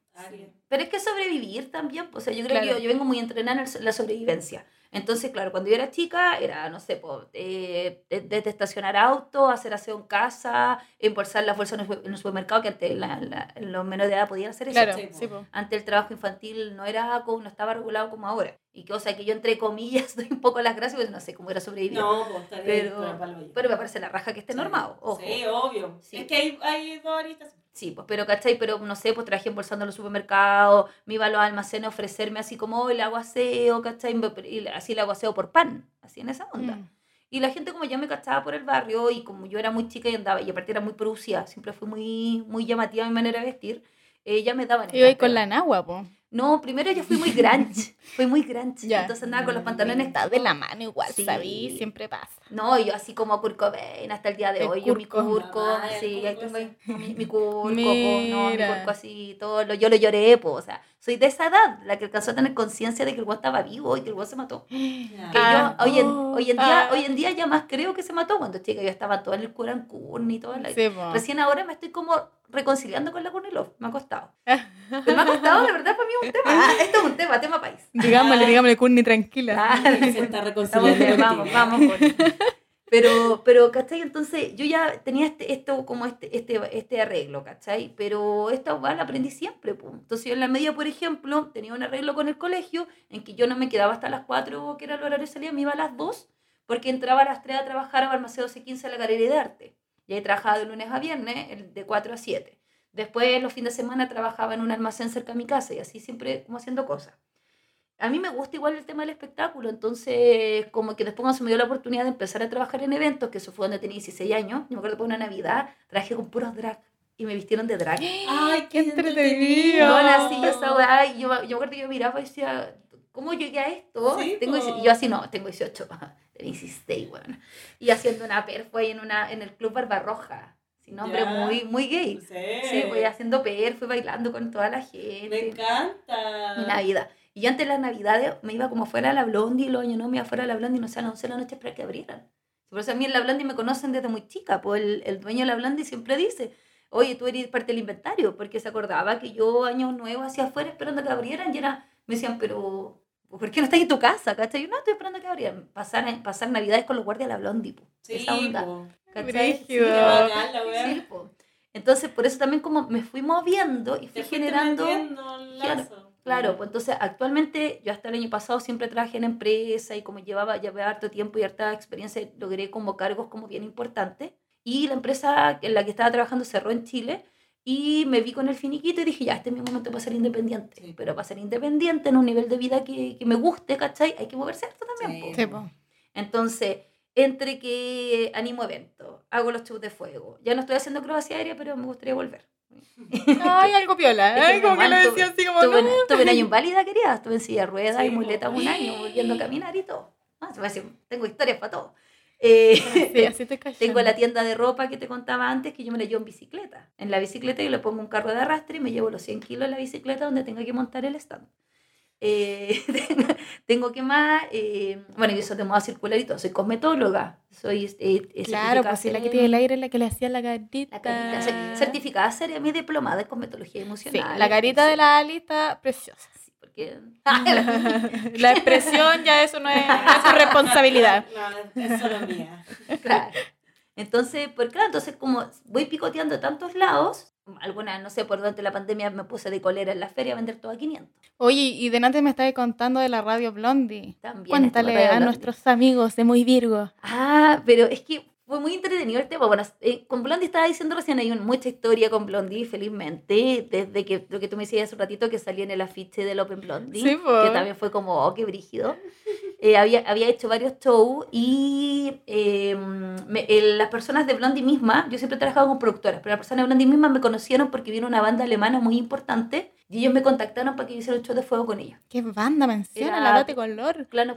Pero es que sobrevivir también, pues, o sea, yo creo Claro. que yo, yo vengo muy entrenada en el- la sobrevivencia. Entonces, claro, cuando yo era chica, era, no sé, po, eh, de- desde estacionar auto, hacer aseo en casa, embolsar las bolsas en el, su- en el supermercado, que antes la- la- los menores de edad podían hacer eso. Claro, Sí, po. sí, po. Antes el trabajo infantil no era como, no estaba regulado como ahora. Y que, o sea, que yo entre comillas doy un poco las gracias, pues no sé cómo era sobrevivir. No, pues Pero- pero, me parece la raja que esté Sí. normado, ojo. Sí, obvio. Sí. Es que hay, hay dos aristas. Sí, pues, pero, ¿cachai? Pero, no sé, pues trabajé embolsando en los supermercados, me iba a los almacenes a ofrecerme así como, hoy le hago aseo, ¿cachai? Y así le hago aseo por pan, así en esa onda. Mm. Y la gente como ya me cachaba por el barrio y como yo era muy chica y andaba, y aparte era muy producida, siempre fui muy, muy llamativa mi manera de vestir, ella me daban Y hoy estas con la nagua, po. No, primero yo fui muy grunge, fui muy grunge, Ya. entonces andaba con los pantalones Está de la mano igual, Sí. sabí, siempre pasa. No, yo así como Kurt hasta el día de El hoy, yo mi Curco. sí, ahí tengo mi, mi curco, no, mi curco así, todo, lo, yo lo lloré, po, o sea, soy de esa edad, la que alcanzó a tener conciencia de que el guau estaba vivo y que el guau se mató. Que Ah. yo hoy en, hoy, en día, ah. hoy en día ya más creo que se mató cuando chica, yo estaba todo en el Curancurni y todo. Sí. Recién ahora me estoy como reconciliando con la Love, me ha costado. Pero me ha costado, de verdad, para mí es un tema. Ah, esto es un tema, tema país. Digámosle, digámosle, Curni, tranquila. Ah, Se está reconciliando. bien, vamos, vamos. Pero, pero, ¿cachai? Entonces, yo ya tenía este, esto como este, este, este arreglo, ¿cachai? Pero esta weá la aprendí siempre, pues. Entonces, yo en la media, por ejemplo, tenía un arreglo con el colegio en que yo no me quedaba hasta las 4, que era el horario de salida, me iba a las 2, porque entraba a las 3 a trabajar a Balmaceo C15 a la Galería de Arte. Y ahí trabajaba de lunes a viernes, el- de 4 a 7. Después, los fines de semana, trabajaba en un almacén cerca de mi casa y así siempre como haciendo cosas a mí me gusta igual el tema del espectáculo, entonces como que después cuando se me dio la oportunidad de empezar a trabajar en eventos, que eso fue donde tenía 16 años, yo me acuerdo por una Navidad, trabajé con puros drag y me vistieron de drag. Ay, Qué entretenido. Nací yo esa weá y yo, yo me acuerdo que yo miraba y decía, ¿cómo llegué a esto? Sí, tengo, po. 18 y yo así no, tengo 18, tengo 16, bueno. Y haciendo una perfo ahí en, una, en el Club Barbarroja, sin nombre muy, muy gay. Sí, Sí, voy haciendo per, fui bailando con toda la gente. Me encanta. Mi Navidad. Y yo antes de las Navidades me iba como fuera a la Blondie los años no me iba fuera a la Blondie, no sé, a las 11 de la noche para que abrieran. Por eso a mí en la Blondie me conocen desde muy chica, pues el, el dueño de la Blondie siempre dice, oye, tú eres parte del inventario, porque se acordaba que yo años nuevos hacia afuera esperando que abrieran y era, me decían, pero ¿por qué no estás en tu casa? ¿Cachai? Yo no, estoy esperando que abrieran. Pasar, pasar Navidades con los guardias de la Blondie, pues. Sí, esa onda. po. ¿cachai? Sí, bacán la wea. sí, po. Entonces, por eso también como me fui moviendo y fui generando... lazo. Claro, pues entonces actualmente yo hasta el año pasado siempre trabajé en empresa y como llevaba, llevaba harto tiempo y harta experiencia, logré como cargos como bien importantes. Y la empresa en la que estaba trabajando cerró en Chile y me vi con el finiquito y dije, ya, este es mi momento para ser independiente. Sí. Pero para ser independiente en un nivel de vida que, que me guste, ¿cachai? Hay que moverse harto también. Sí. po. Sí, po. Entonces, entre que animo eventos, hago los shows de fuego, ya no estoy haciendo acrobacia aérea, pero me gustaría volver. Ay, algo piola. Es que Ay, como que igual lo decía así como, Tuve, no. tuve un año inválida, querida. Estuve en silla de ruedas Sí, y muleta un año, volviendo a caminar y todo. Ah, se me hace- tengo historias para todo. Eh, Sí, así te callas. tengo la tienda de ropa que te contaba antes, que yo me la llevo en bicicleta. En la bicicleta yo le pongo un carro de arrastre y me llevo los 100 kilos en la bicicleta donde tenga que montar el stand. Eh, tengo que más, eh, bueno, yo soy de moda circular y todo, soy cosmetóloga, soy eh, eh, Claro, pues si la que tiene el aire es la que le hacía la carita. la carita, cer- certificada y diplomada en cosmetología Sí, emocional. la carita de la Ali está preciosa. Porque... La expresión ya eso no es, no es su responsabilidad. No, es solo mía. Claro. Entonces, pues claro, entonces como voy picoteando de tantos lados, algunas, no sé, por durante la pandemia me puse de colera en la feria a vender todo a 500. Oye, y delante me estabas contando de la radio Blondie. También Cuéntale a nuestros amigos de Muy Virgo. Ah, pero es que fue muy entretenido el tema. Bueno, eh, con Blondie estaba diciendo recién, hay un- mucha historia con Blondie, felizmente, desde que lo que tú me decías hace un ratito, que salí en el afiche del Open Blondie, Sí, que también fue como, oh, qué brígido. Eh, había, había hecho varios shows y eh, me- las personas de Blondie misma, yo siempre he trabajado con productoras, pero las personas de Blondie misma me conocieron porque vino una banda alemana muy importante Y ellos me contactaron para que yo hiciera un show de fuego con ellos. ¿Qué banda menciona? Era- La date color. Clan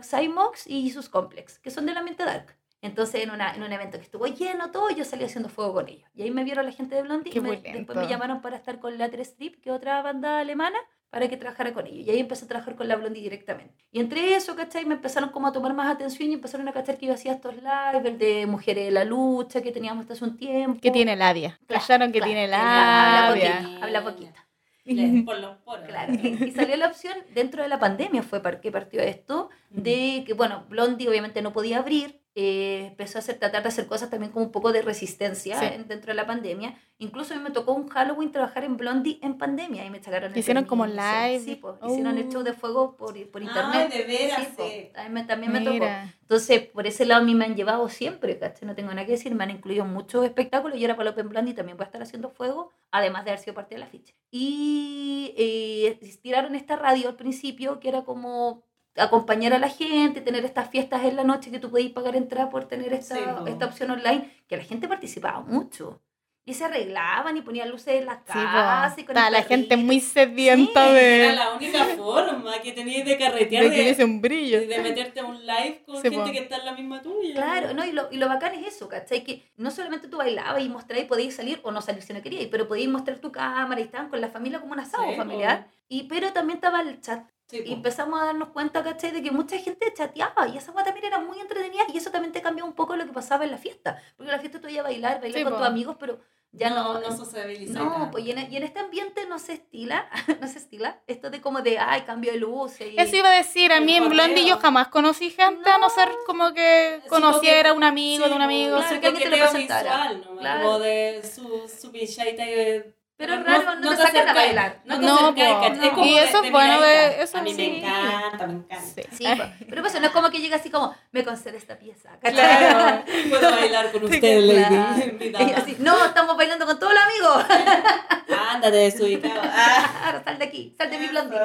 y sus Complex, que son del ambiente dark. Entonces, en, una, en un evento que estuvo lleno todo, yo salí haciendo fuego con ellos. Y ahí me vieron la gente de Blondie Qué y me- después me llamaron para estar con Later Strip, que es otra banda alemana, para que trabajara con ellos. Y ahí empecé a trabajar con la Blondie directamente. Y entre eso, ¿cachai? Me empezaron como a tomar más atención y empezaron a cachar que yo hacía estos live, el de Mujeres de la Lucha, que teníamos hasta hace un tiempo. Que tiene labia. Claro, Callaron que claro, tiene Habla labia. poquito, habla poquito. Por los poros. Claro, y salió la opción, dentro de la pandemia fue par- que partió esto, de que, bueno, Blondie obviamente no podía abrir, eh, empezó a hacer, tratar de hacer cosas también como un poco de resistencia Sí. en- dentro de la pandemia. Incluso a mí me tocó un Halloween trabajar en Blondie en pandemia y me sacaron el Hicieron como live. Sí, pues, hicieron el Oh. show de fuego por, por internet. Ay, de veras, Sí, sí. también, me- también me tocó. Entonces, por ese lado a mí me han llevado siempre, ¿cachai? No tengo nada que decir, me han incluido en muchos espectáculos y ahora para Open Blondie también voy a estar haciendo fuego, además de haber sido parte de la ficha. Y eh, tiraron esta radio al principio que era como acompañar a la gente, tener estas fiestas en la noche que tú podías pagar entrada por tener esta, Sí, po. esta opción online, que la gente participaba mucho. Y se arreglaban y ponían luces en las Sí, casas. y con el la gente muy sedienta Sí, Era de, la única forma que tenías de carretear, de que de, hubiese un brillo. de meterte a un live con Sí, gente po. que está en la misma tuya. Claro, ¿no? Y lo, y lo bacán es eso, ¿cachai? Que no solamente tú bailabas y mostrabas y podías salir o no salir si no querías, pero podías mostrar tu cámara y estaban con la familia como un asado Sí, po. familiar. Y, pero también estaba el chat. Sí, Y po. empezamos a darnos cuenta, ¿cachai? De que mucha gente chateaba y esa cosa también era muy entretenida y eso también te cambió un poco lo que pasaba en la fiesta. Porque en la fiesta tú ibas a bailar, bailar Sí, con po. tus amigos, pero ya no... no, no sociabilizar No, pues y en, y en este ambiente no se estila, no se estila esto de como de, ay, cambio de luces. y- Eso iba a decir, a mí en. Blondie yo jamás conocí gente a no ser como que conociera a porque- un amigo Sí, de un amigo. claro, que alguien te lo presentara. visual, ¿no? Claro. Como de su, su pinchaita y de- Pero es raro, no te sacan a bailar. No, te No. Es No. como Y de- eso de es bueno de- miradita. eso A mí sí. me encanta, me encanta. Sí. Sí, pues, pero pues no es como que llega así como, me concede esta pieza. ¿cachai? Claro. Puedo bailar con usted, lady. Claro. así, no, estamos bailando con todos los amigos. Ándate desubicado. Ah. Sal de aquí, sal de mi blondie.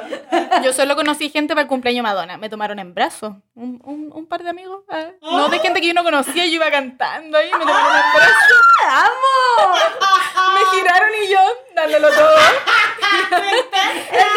Yo solo conocí gente para el cumpleaños Madonna. Me tomaron en brazos. Un, un, un par de amigos. ah. No de gente que yo no conocía. Yo iba cantando ahí. Me tomaron en brazos. ¡Amo! Me giraron y yo dándolo todo.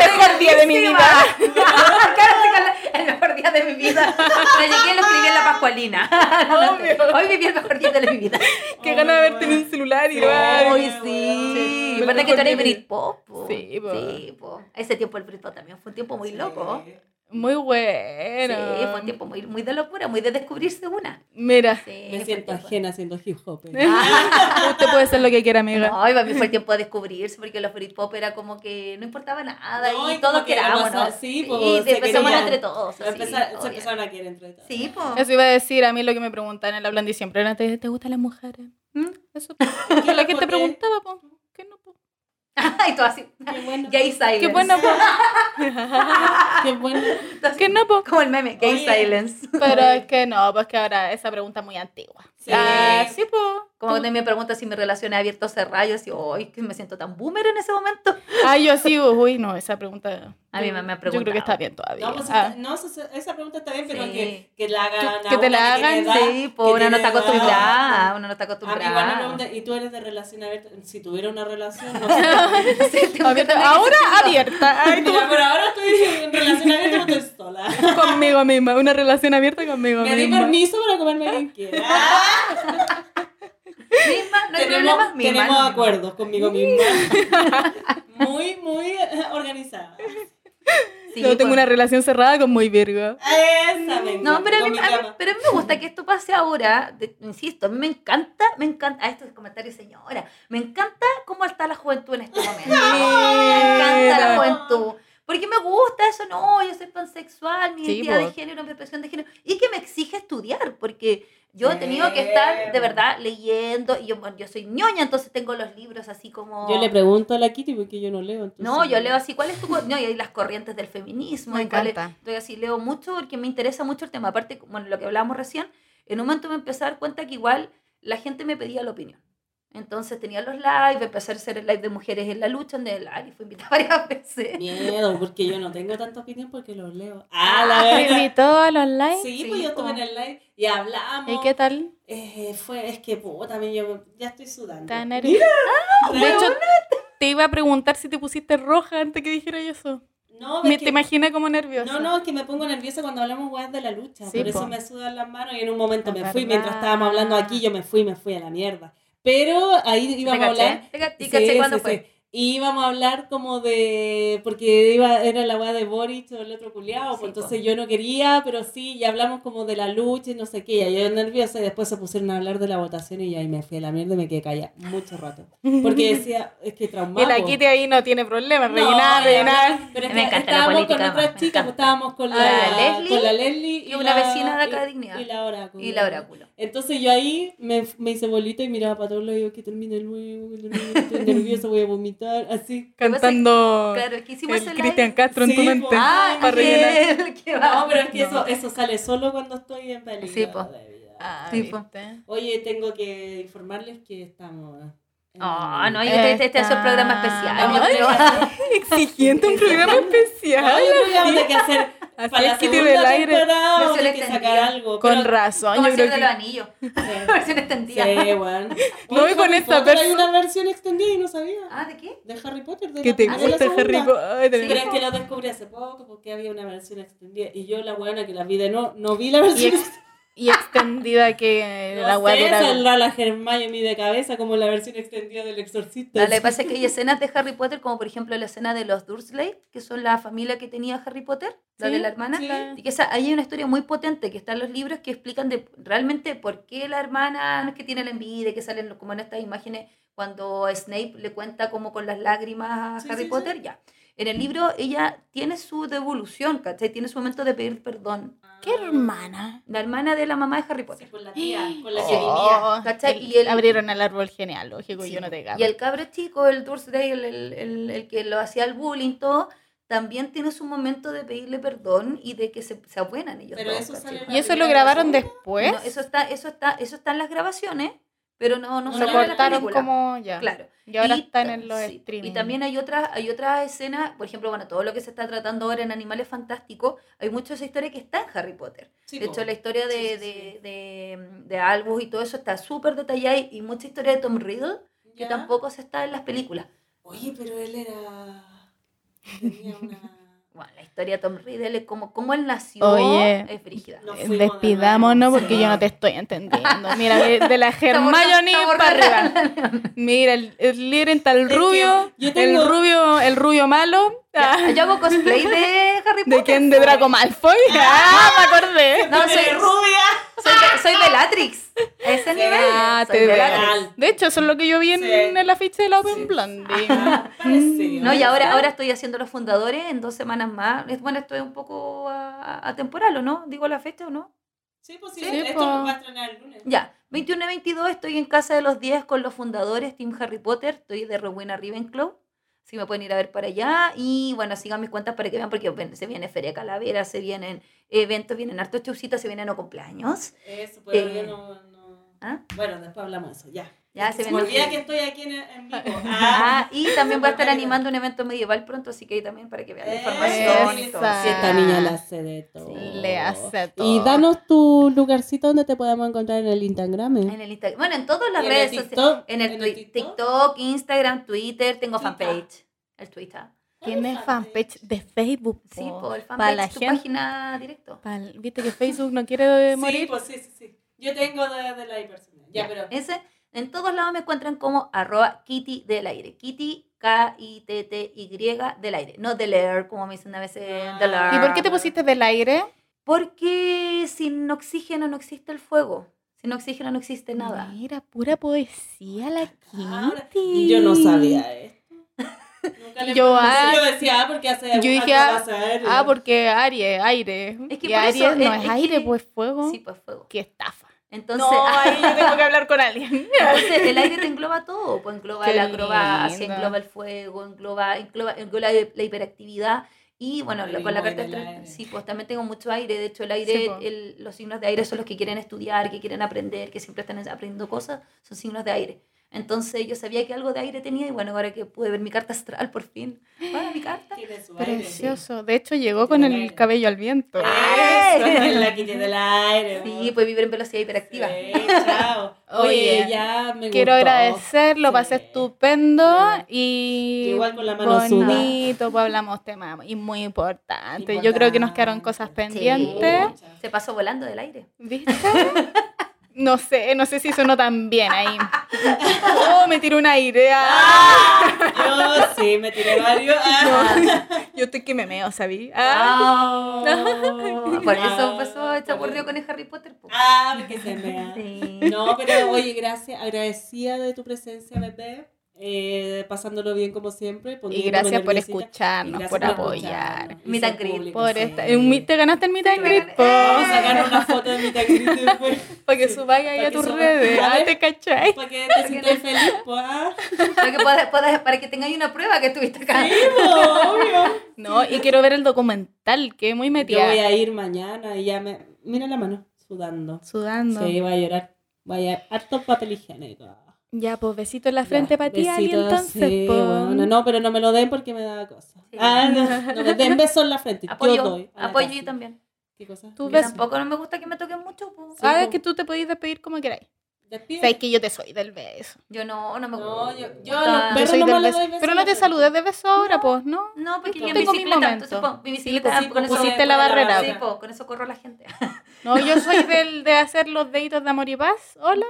el mejor día de mi vida. Sí, el mejor día de mi vida. Lo llegué y lo escribí en la Pascualina. Obvio. Hoy viví el mejor día de mi vida. Qué ganas de haber tenido un celular y. Ay, bueno, sí. bueno. ¿Verdad que tú eres. Britpop? po? Sí, po. Sí, po. Ese tiempo el Britpop también fue un tiempo muy loco. Muy Sí, bueno. fue un tiempo muy, muy de locura, muy de descubrirse una. Mira. Sí, Me siento el ajena haciendo hip hop. eh. Usted puede ser lo que quiera, amiga. No, y para mí fue el tiempo de descubrirse, porque los Britpop era como que no importaba nada No, y, todos que querábamos, ¿no? sí, pues, y se empezamos querían. entre todos. Se, así, empezar- se obvio. empezaron a querer entre todos. Sí, pues. Eso iba a decir a mí lo que me preguntaban en la Blondie siempre. era, ¿Te, te gustan las mujeres? ¿Mm? Eso. Que la gente ¿Por qué? preguntaba, po. Y todo así. Qué bueno. Gay silence. Qué bueno. Qué bueno. ¿Qué no, po? Como el meme, gay Oye. silence. Pero es que no, pues que ahora esa pregunta es muy antigua. Sí. Ah, sí, po. Como cuando me preguntan si mi relación es abierta o cerrada, yo digo, ay, que me siento tan boomer en ese momento. Ah, yo sí, uy, no, esa pregunta. A mí me- me han Yo creo preguntado. que está bien todavía. No, pues, Ah. está- no, esa- pregunta está bien, pero Sí. que, que la hagan. Que- te la hagan, edad, Sí, pues que uno no está acostumbrada, uno no está A mí igual me acostumbrada. preguntan, ¿y tú eres de relación abierta? Si tuviera una relación, no sé. Sí, Ahora abierta. Ay, tú- Mira, pero ahora estoy en relación abierta, no estoy sola. conmigo misma. Una relación abierta conmigo Me di misma. permiso para comerme quien quiera. Misma, no hay tenemos problema, misma. tenemos acuerdos conmigo misma. muy, muy eh, organizada. Sí, Yo tengo pues. una relación cerrada con muy Virgo. Esa me No, encanta, pero a, mí, a pero a mí me gusta que esto pase ahora. de- insisto, a mí me encanta, me encanta. Ah, esto es comentario, señora. Me encanta cómo está la juventud en este momento. Me encanta la juventud. Porque me gusta eso, no, yo soy pansexual, mi Sí, identidad de género, mi expresión de género. Y que me exige estudiar, porque yo he tenido que estar de verdad leyendo. Y yo, bueno, yo soy ñoña, entonces tengo los libros así como. Yo le pregunto a la Kitty porque yo no leo. Entonces... No, yo leo así, ¿cuál es tu...? No, y hay las corrientes del feminismo. Me encanta. Estoy así, leo mucho porque me interesa mucho el tema. Aparte, bueno, lo que hablábamos recién, en un momento me empecé a dar cuenta que igual la gente me pedía la opinión. Entonces tenía los live, empecé a hacer el live de mujeres en la lucha, donde Lali fue invitada varias veces. Miedo, porque yo no tengo tanta opinión porque los leo. Ah, la ¿Me verdad. invitó a los live? Sí, Sí, pues yo estuve po. en el live y hablamos. ¿Y qué tal? Eh, fue, es que puta, también yo ya estoy sudando. ¿Está nerviosa? Mira, De hecho, Te iba a preguntar si te pusiste roja antes que dijera yo eso. No, Me es te que- imaginé como nerviosa. No, no, es que me pongo nerviosa cuando hablamos weas de la lucha. Sí, por eso po. me sudan las manos y en un momento Es me fui. verdad. Mientras estábamos hablando aquí, yo me fui, me fui a la mierda. Pero ahí ¿Te íbamos a hablar. ¿Te ca- ¿Y Sí, caché cuándo sí, fue? Y íbamos a hablar como de. Porque iba, era la weá de Boric o el otro culiado. Sí, pues po. entonces yo no quería, pero sí, y hablamos como de la lucha y no sé qué. Y yo nerviosa y después se pusieron a hablar de la votación y yo ahí me fui a la mierda y me quedé callada mucho rato. Porque decía, es que traumado. Y la Kitty ahí no tiene problema, No, rellenar, ya, rellenar. Pero es Me que encanta la estábamos política, con otras chicas, pues estábamos con la, la Leslie con la Leslie y una vecina de acá de y- Dignidad. Y la Oráculo. Y la oráculo. Entonces yo ahí me, me hice bolita y miraba para todos lados y yo que termine el termine, estoy nerviosa, voy a vomitar, así. Cantando Claro, es que hicimos el el Cristian. Castro en tu Sí, mente. Ah, para rellenar. No, va. pero es que No. eso, eso sale solo cuando estoy en peligro Sí, po. de vida. Ah, Sí, po. Oye, tengo que informarles que estamos... Ah, no, yo te, te, te hace un programa especial. Vamos un programa especial. creo que vamos a tener que hacer Así para la es, segunda del aire. temporada vamos a que sacar extendida. algo. Con pero- razón, Como yo el creo Señor de los que... Anillos. Sí. Versión extendida. Sí, weón. No, Oye, y con esta Potter Hay una versión extendida y no sabía. Ah, ¿de qué? De Harry Potter. De Que la- te de la gusta. Harry Potter. Ay, pero es que lo descubrí hace poco porque había una versión extendida. Y yo, la buena que la vi de no, no vi la versión ex- y extendida que No la sé, esa es la, la Hermione de cabeza como la versión extendida del Exorcista. Lo que pasa es que hay escenas de Harry Potter, como por ejemplo la escena de los Dursley, que son la familia que tenía Harry Potter, la Sí, de la hermana. sí. Y que esa, ahí hay una historia muy potente que está en los libros que explican de realmente por qué la hermana no es que tiene la envidia, que salen como en estas imágenes cuando Snape le cuenta como con las lágrimas a Sí, Harry sí, Potter, ya. En el libro ella tiene su devolución, ¿cachai? Tiene su momento de pedir perdón. ¿Qué hermana? La hermana de la mamá de Harry Sí, Potter. con la tía, con la que vivía. Oh, ¿Cachai? el- Y el- abrieron el árbol genealógico y Sí, yo no te Y agarro. el cabro chico, el Dursley, el, el, el- el que lo hacía el bullying, todo, también tiene su momento de pedirle perdón y de que se, se abuenan ellos Pero dos, eso ¿cachai? sale en ¿Y eso lo grabaron después? No, eso está, eso está, eso está en las grabaciones, pero no, no salió en la película. como ya. Claro. Y ahora Y están en los sí. streaming. Y también hay otras, hay otras escenas, por ejemplo, bueno, todo lo que se está tratando ahora en Animales Fantásticos, hay mucho de esa historia que está en Harry Potter. Sí, de hecho, la historia de, Sí, de, de, de Albus y todo eso está súper detallada y, y mucha historia de Tom Riddle que Ya. tampoco se está en las películas. Oye, pero él era... Tenía una... Bueno, la historia de Tom Riddle es como cómo él nació, Oye. es frígida. No Eh, de Despidámonos porque Sí. yo no te estoy entendiendo. Mira, de, de la Hermione para arriba. Mira, el, el líder está el Es que rubio, yo tengo- el rubio, el rubio malo. Ah, Ya, Yo hago cosplay de Harry Potter. ¿De quién? ¿De Draco Malfoy? ¡Ah, me acordé! No, soy. A. Ah. De hecho, eso es lo que yo vi en, Sí. en el afiche de la Open Sí. Blondie. Ajá, parecido. No, y ahora, ahora estoy haciendo los fundadores en dos semanas más. Es- Bueno, esto es un poco a- atemporal, ¿o no? ¿Digo la fecha o no? Sí, pues sí, Sí, esto po. lo va a estrenar el lunes. Ya, 21 y 22 estoy en Casa de los 10 con los fundadores, Team Harry Potter. Estoy de Rowena Ravenclaw. Si me pueden ir a ver para allá. Y bueno, sigan mis cuentas para que vean, porque se viene Feria Calavera, se vienen eventos, vienen hartos chaucitas, se vienen no cumpleaños. Eso, pero Eh, yo no, no... ¿ah? Bueno, después hablamos de eso, ya. Ya, se me olvida que estoy aquí en, en vivo. Ah, y también voy a estar animando un evento medieval pronto, así que ahí también para que vean la Esa. información y todo. Sí, esta niña la hace de todo. Le hace todo. Y danos tu lugarcito donde te podemos encontrar en el Instagram. En el Instagram. Bueno, en todas las redes sociales. TikTok, En el, en twi- el TikTok? TikTok, Instagram, Twitter, tengo Twitter. fanpage. El Twitter. Tiene fanpage de Facebook. Sí, po. por el Pa' fanpage, la su gente. página directo. Viste que Facebook no quiere Sí, morir. pues sí, sí, sí. Yo tengo de, de la personal. Ya, pero... Ese, en todos lados me encuentran como arroba Kitty del aire. Kitty, K-I-T-T-Y del aire. No del air, como me dicen a veces. Ah. del air. ¿Y por qué te pusiste del aire? Porque sin oxígeno no existe el fuego. Sin oxígeno no existe nada. Mira, pura poesía la Kitty. yo no sabía esto. Nunca le Yo, ah, yo decía, ah, porque hace yo dije, ah. Ah, porque Aries, aire. Es que y Aries eso, no es- es, es aire, que- pues fuego. Sí, pues fuego. Qué estafa. Entonces, no, ahí yo tengo que hablar con alguien. Entonces el aire te engloba todo, pues engloba Qué la acrobacia, engloba el fuego, engloba, engloba, engloba la hiperactividad. Y bueno, Ay, con la carta astral- sí, pues también tengo mucho aire, de hecho el aire, Sí, el- los signos de aire son los que quieren estudiar, que quieren aprender, que siempre están aprendiendo cosas, son signos de aire. Entonces yo sabía que algo de aire tenía y bueno, ahora que pude ver mi carta astral por fin, bueno, mi carta. Tiene su aire. Precioso. De hecho, llegó con el aire. cabello al viento. Eso, es la que tiene el aire. Sí, pues vivir en velocidad hiperactiva. Sí, chao. Oye, Oye, ya me Quiero gustó. agradecer, lo pasé estupendo Sí. y Igual con la mano bonito, pues hablamos temas y muy importante. Yo creo que nos quedaron cosas pendientes. Se pasó volando del aire. ¿Viste? No sé, no sé si sonó tan bien ahí. Oh, me tiró un aire. ah. Yo sí, me tiré varios. Ah. Yo estoy que me meo, ¿sabí? Ah. Por eso empezó, se aburrió con el Harry Potter. po. Ah, que se me Sí. No, pero oye, gracias, agradecida de tu presencia, bebé. Eh, pasándolo bien como siempre. Y gracias por escucharnos, gracias por apoyar. Meet and greet. Por esta, te ganaste el meet and greet. Vamos a sacar una foto de taquito después. Para que subáis ahí a tus suba- redes. Ah. ¿te cachai? Para que te sientas feliz, pues. ah. Para que, puedas- puedas- para que tengáis una prueba que estuviste acá. Sí, pues, obvio. No, y quiero ver el documental, que es muy Yo metida. voy a ir mañana y ya me. Mira la mano, sudando. Sudando. Sí, voy a llorar. Voy a harto papel higiénico. Ya, pues besito en la Ya, frente para ti, Ali, entonces. sí, po. bueno, no, pero no me lo den porque me da cosa. Sí. Ah, no, no me den besos en la frente. Apoyo, yo doy. apoyo yo también. ¿Qué cosa? Tú ves- tampoco no me gusta que me toquen mucho. po. Sí, Ah, es po. que tú te podéis despedir como queráis. Despide. Sabes que yo te soy del beso. Yo no, no me No, gusta. yo- yo Yo perros soy nomás del beso. beso Pero no te saludes de beso ahora, pues, ¿no? No, porque Yo yo en tengo mi bicicleta, entonces po, mi bicicleta pues sí, con pues eso. pusiste la por barrera. Sí, po, con eso corro la gente. No, yo soy del de hacer los deditos de amor y paz. Hola.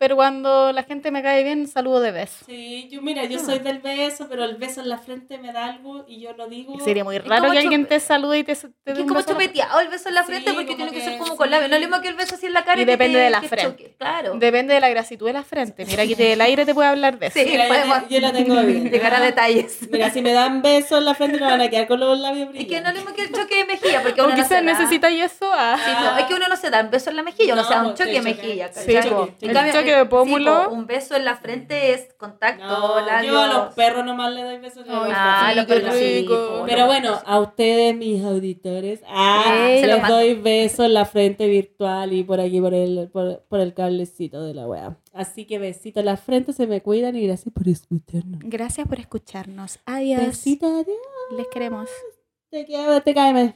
Pero cuando la gente me cae bien, saludo de beso. Sí, yo mira, yo soy del beso, pero el beso en la frente me da algo y yo lo digo. Sería muy raro que alguien te salude y te, te Es como chupeteado el beso en la Sí, frente porque tiene que, que ser como sí. con labio. No es lo mismo que el beso así en la cara. Y depende te- de la frente. choque. Claro. Depende de la grasitud de la frente. Mira, aquí te- el aire te puede hablar de eso. Sí, Mira, yo, te- yo la tengo bien. llegar a detalles. Mira, si me dan besos en la frente me van a quedar con los labios Es que no es brillantes. lo mismo que el choque de mejilla, porque uno no quizás se da. necesitas eso. ah. Sí, po, es que uno no se da un beso en la mejilla, uno No, se da un pues, choque de mejilla. Po. En cambio, choque de sí, pómulo. po, un beso en la frente es contacto, No, yo a los perros nomás le doy besos. en la Ay, boca. Ah, los perros sí, po, Pero bueno, a ustedes, mis auditores, ah, Sí, les doy besos en la frente virtual y por aquí por el, por, por el cablecito de la wea. Así que besitos en la frente, se me cuidan y gracias por escucharnos. Gracias por escucharnos. Adiós. Besitos, adiós. Les queremos. Te, queda- te caeme.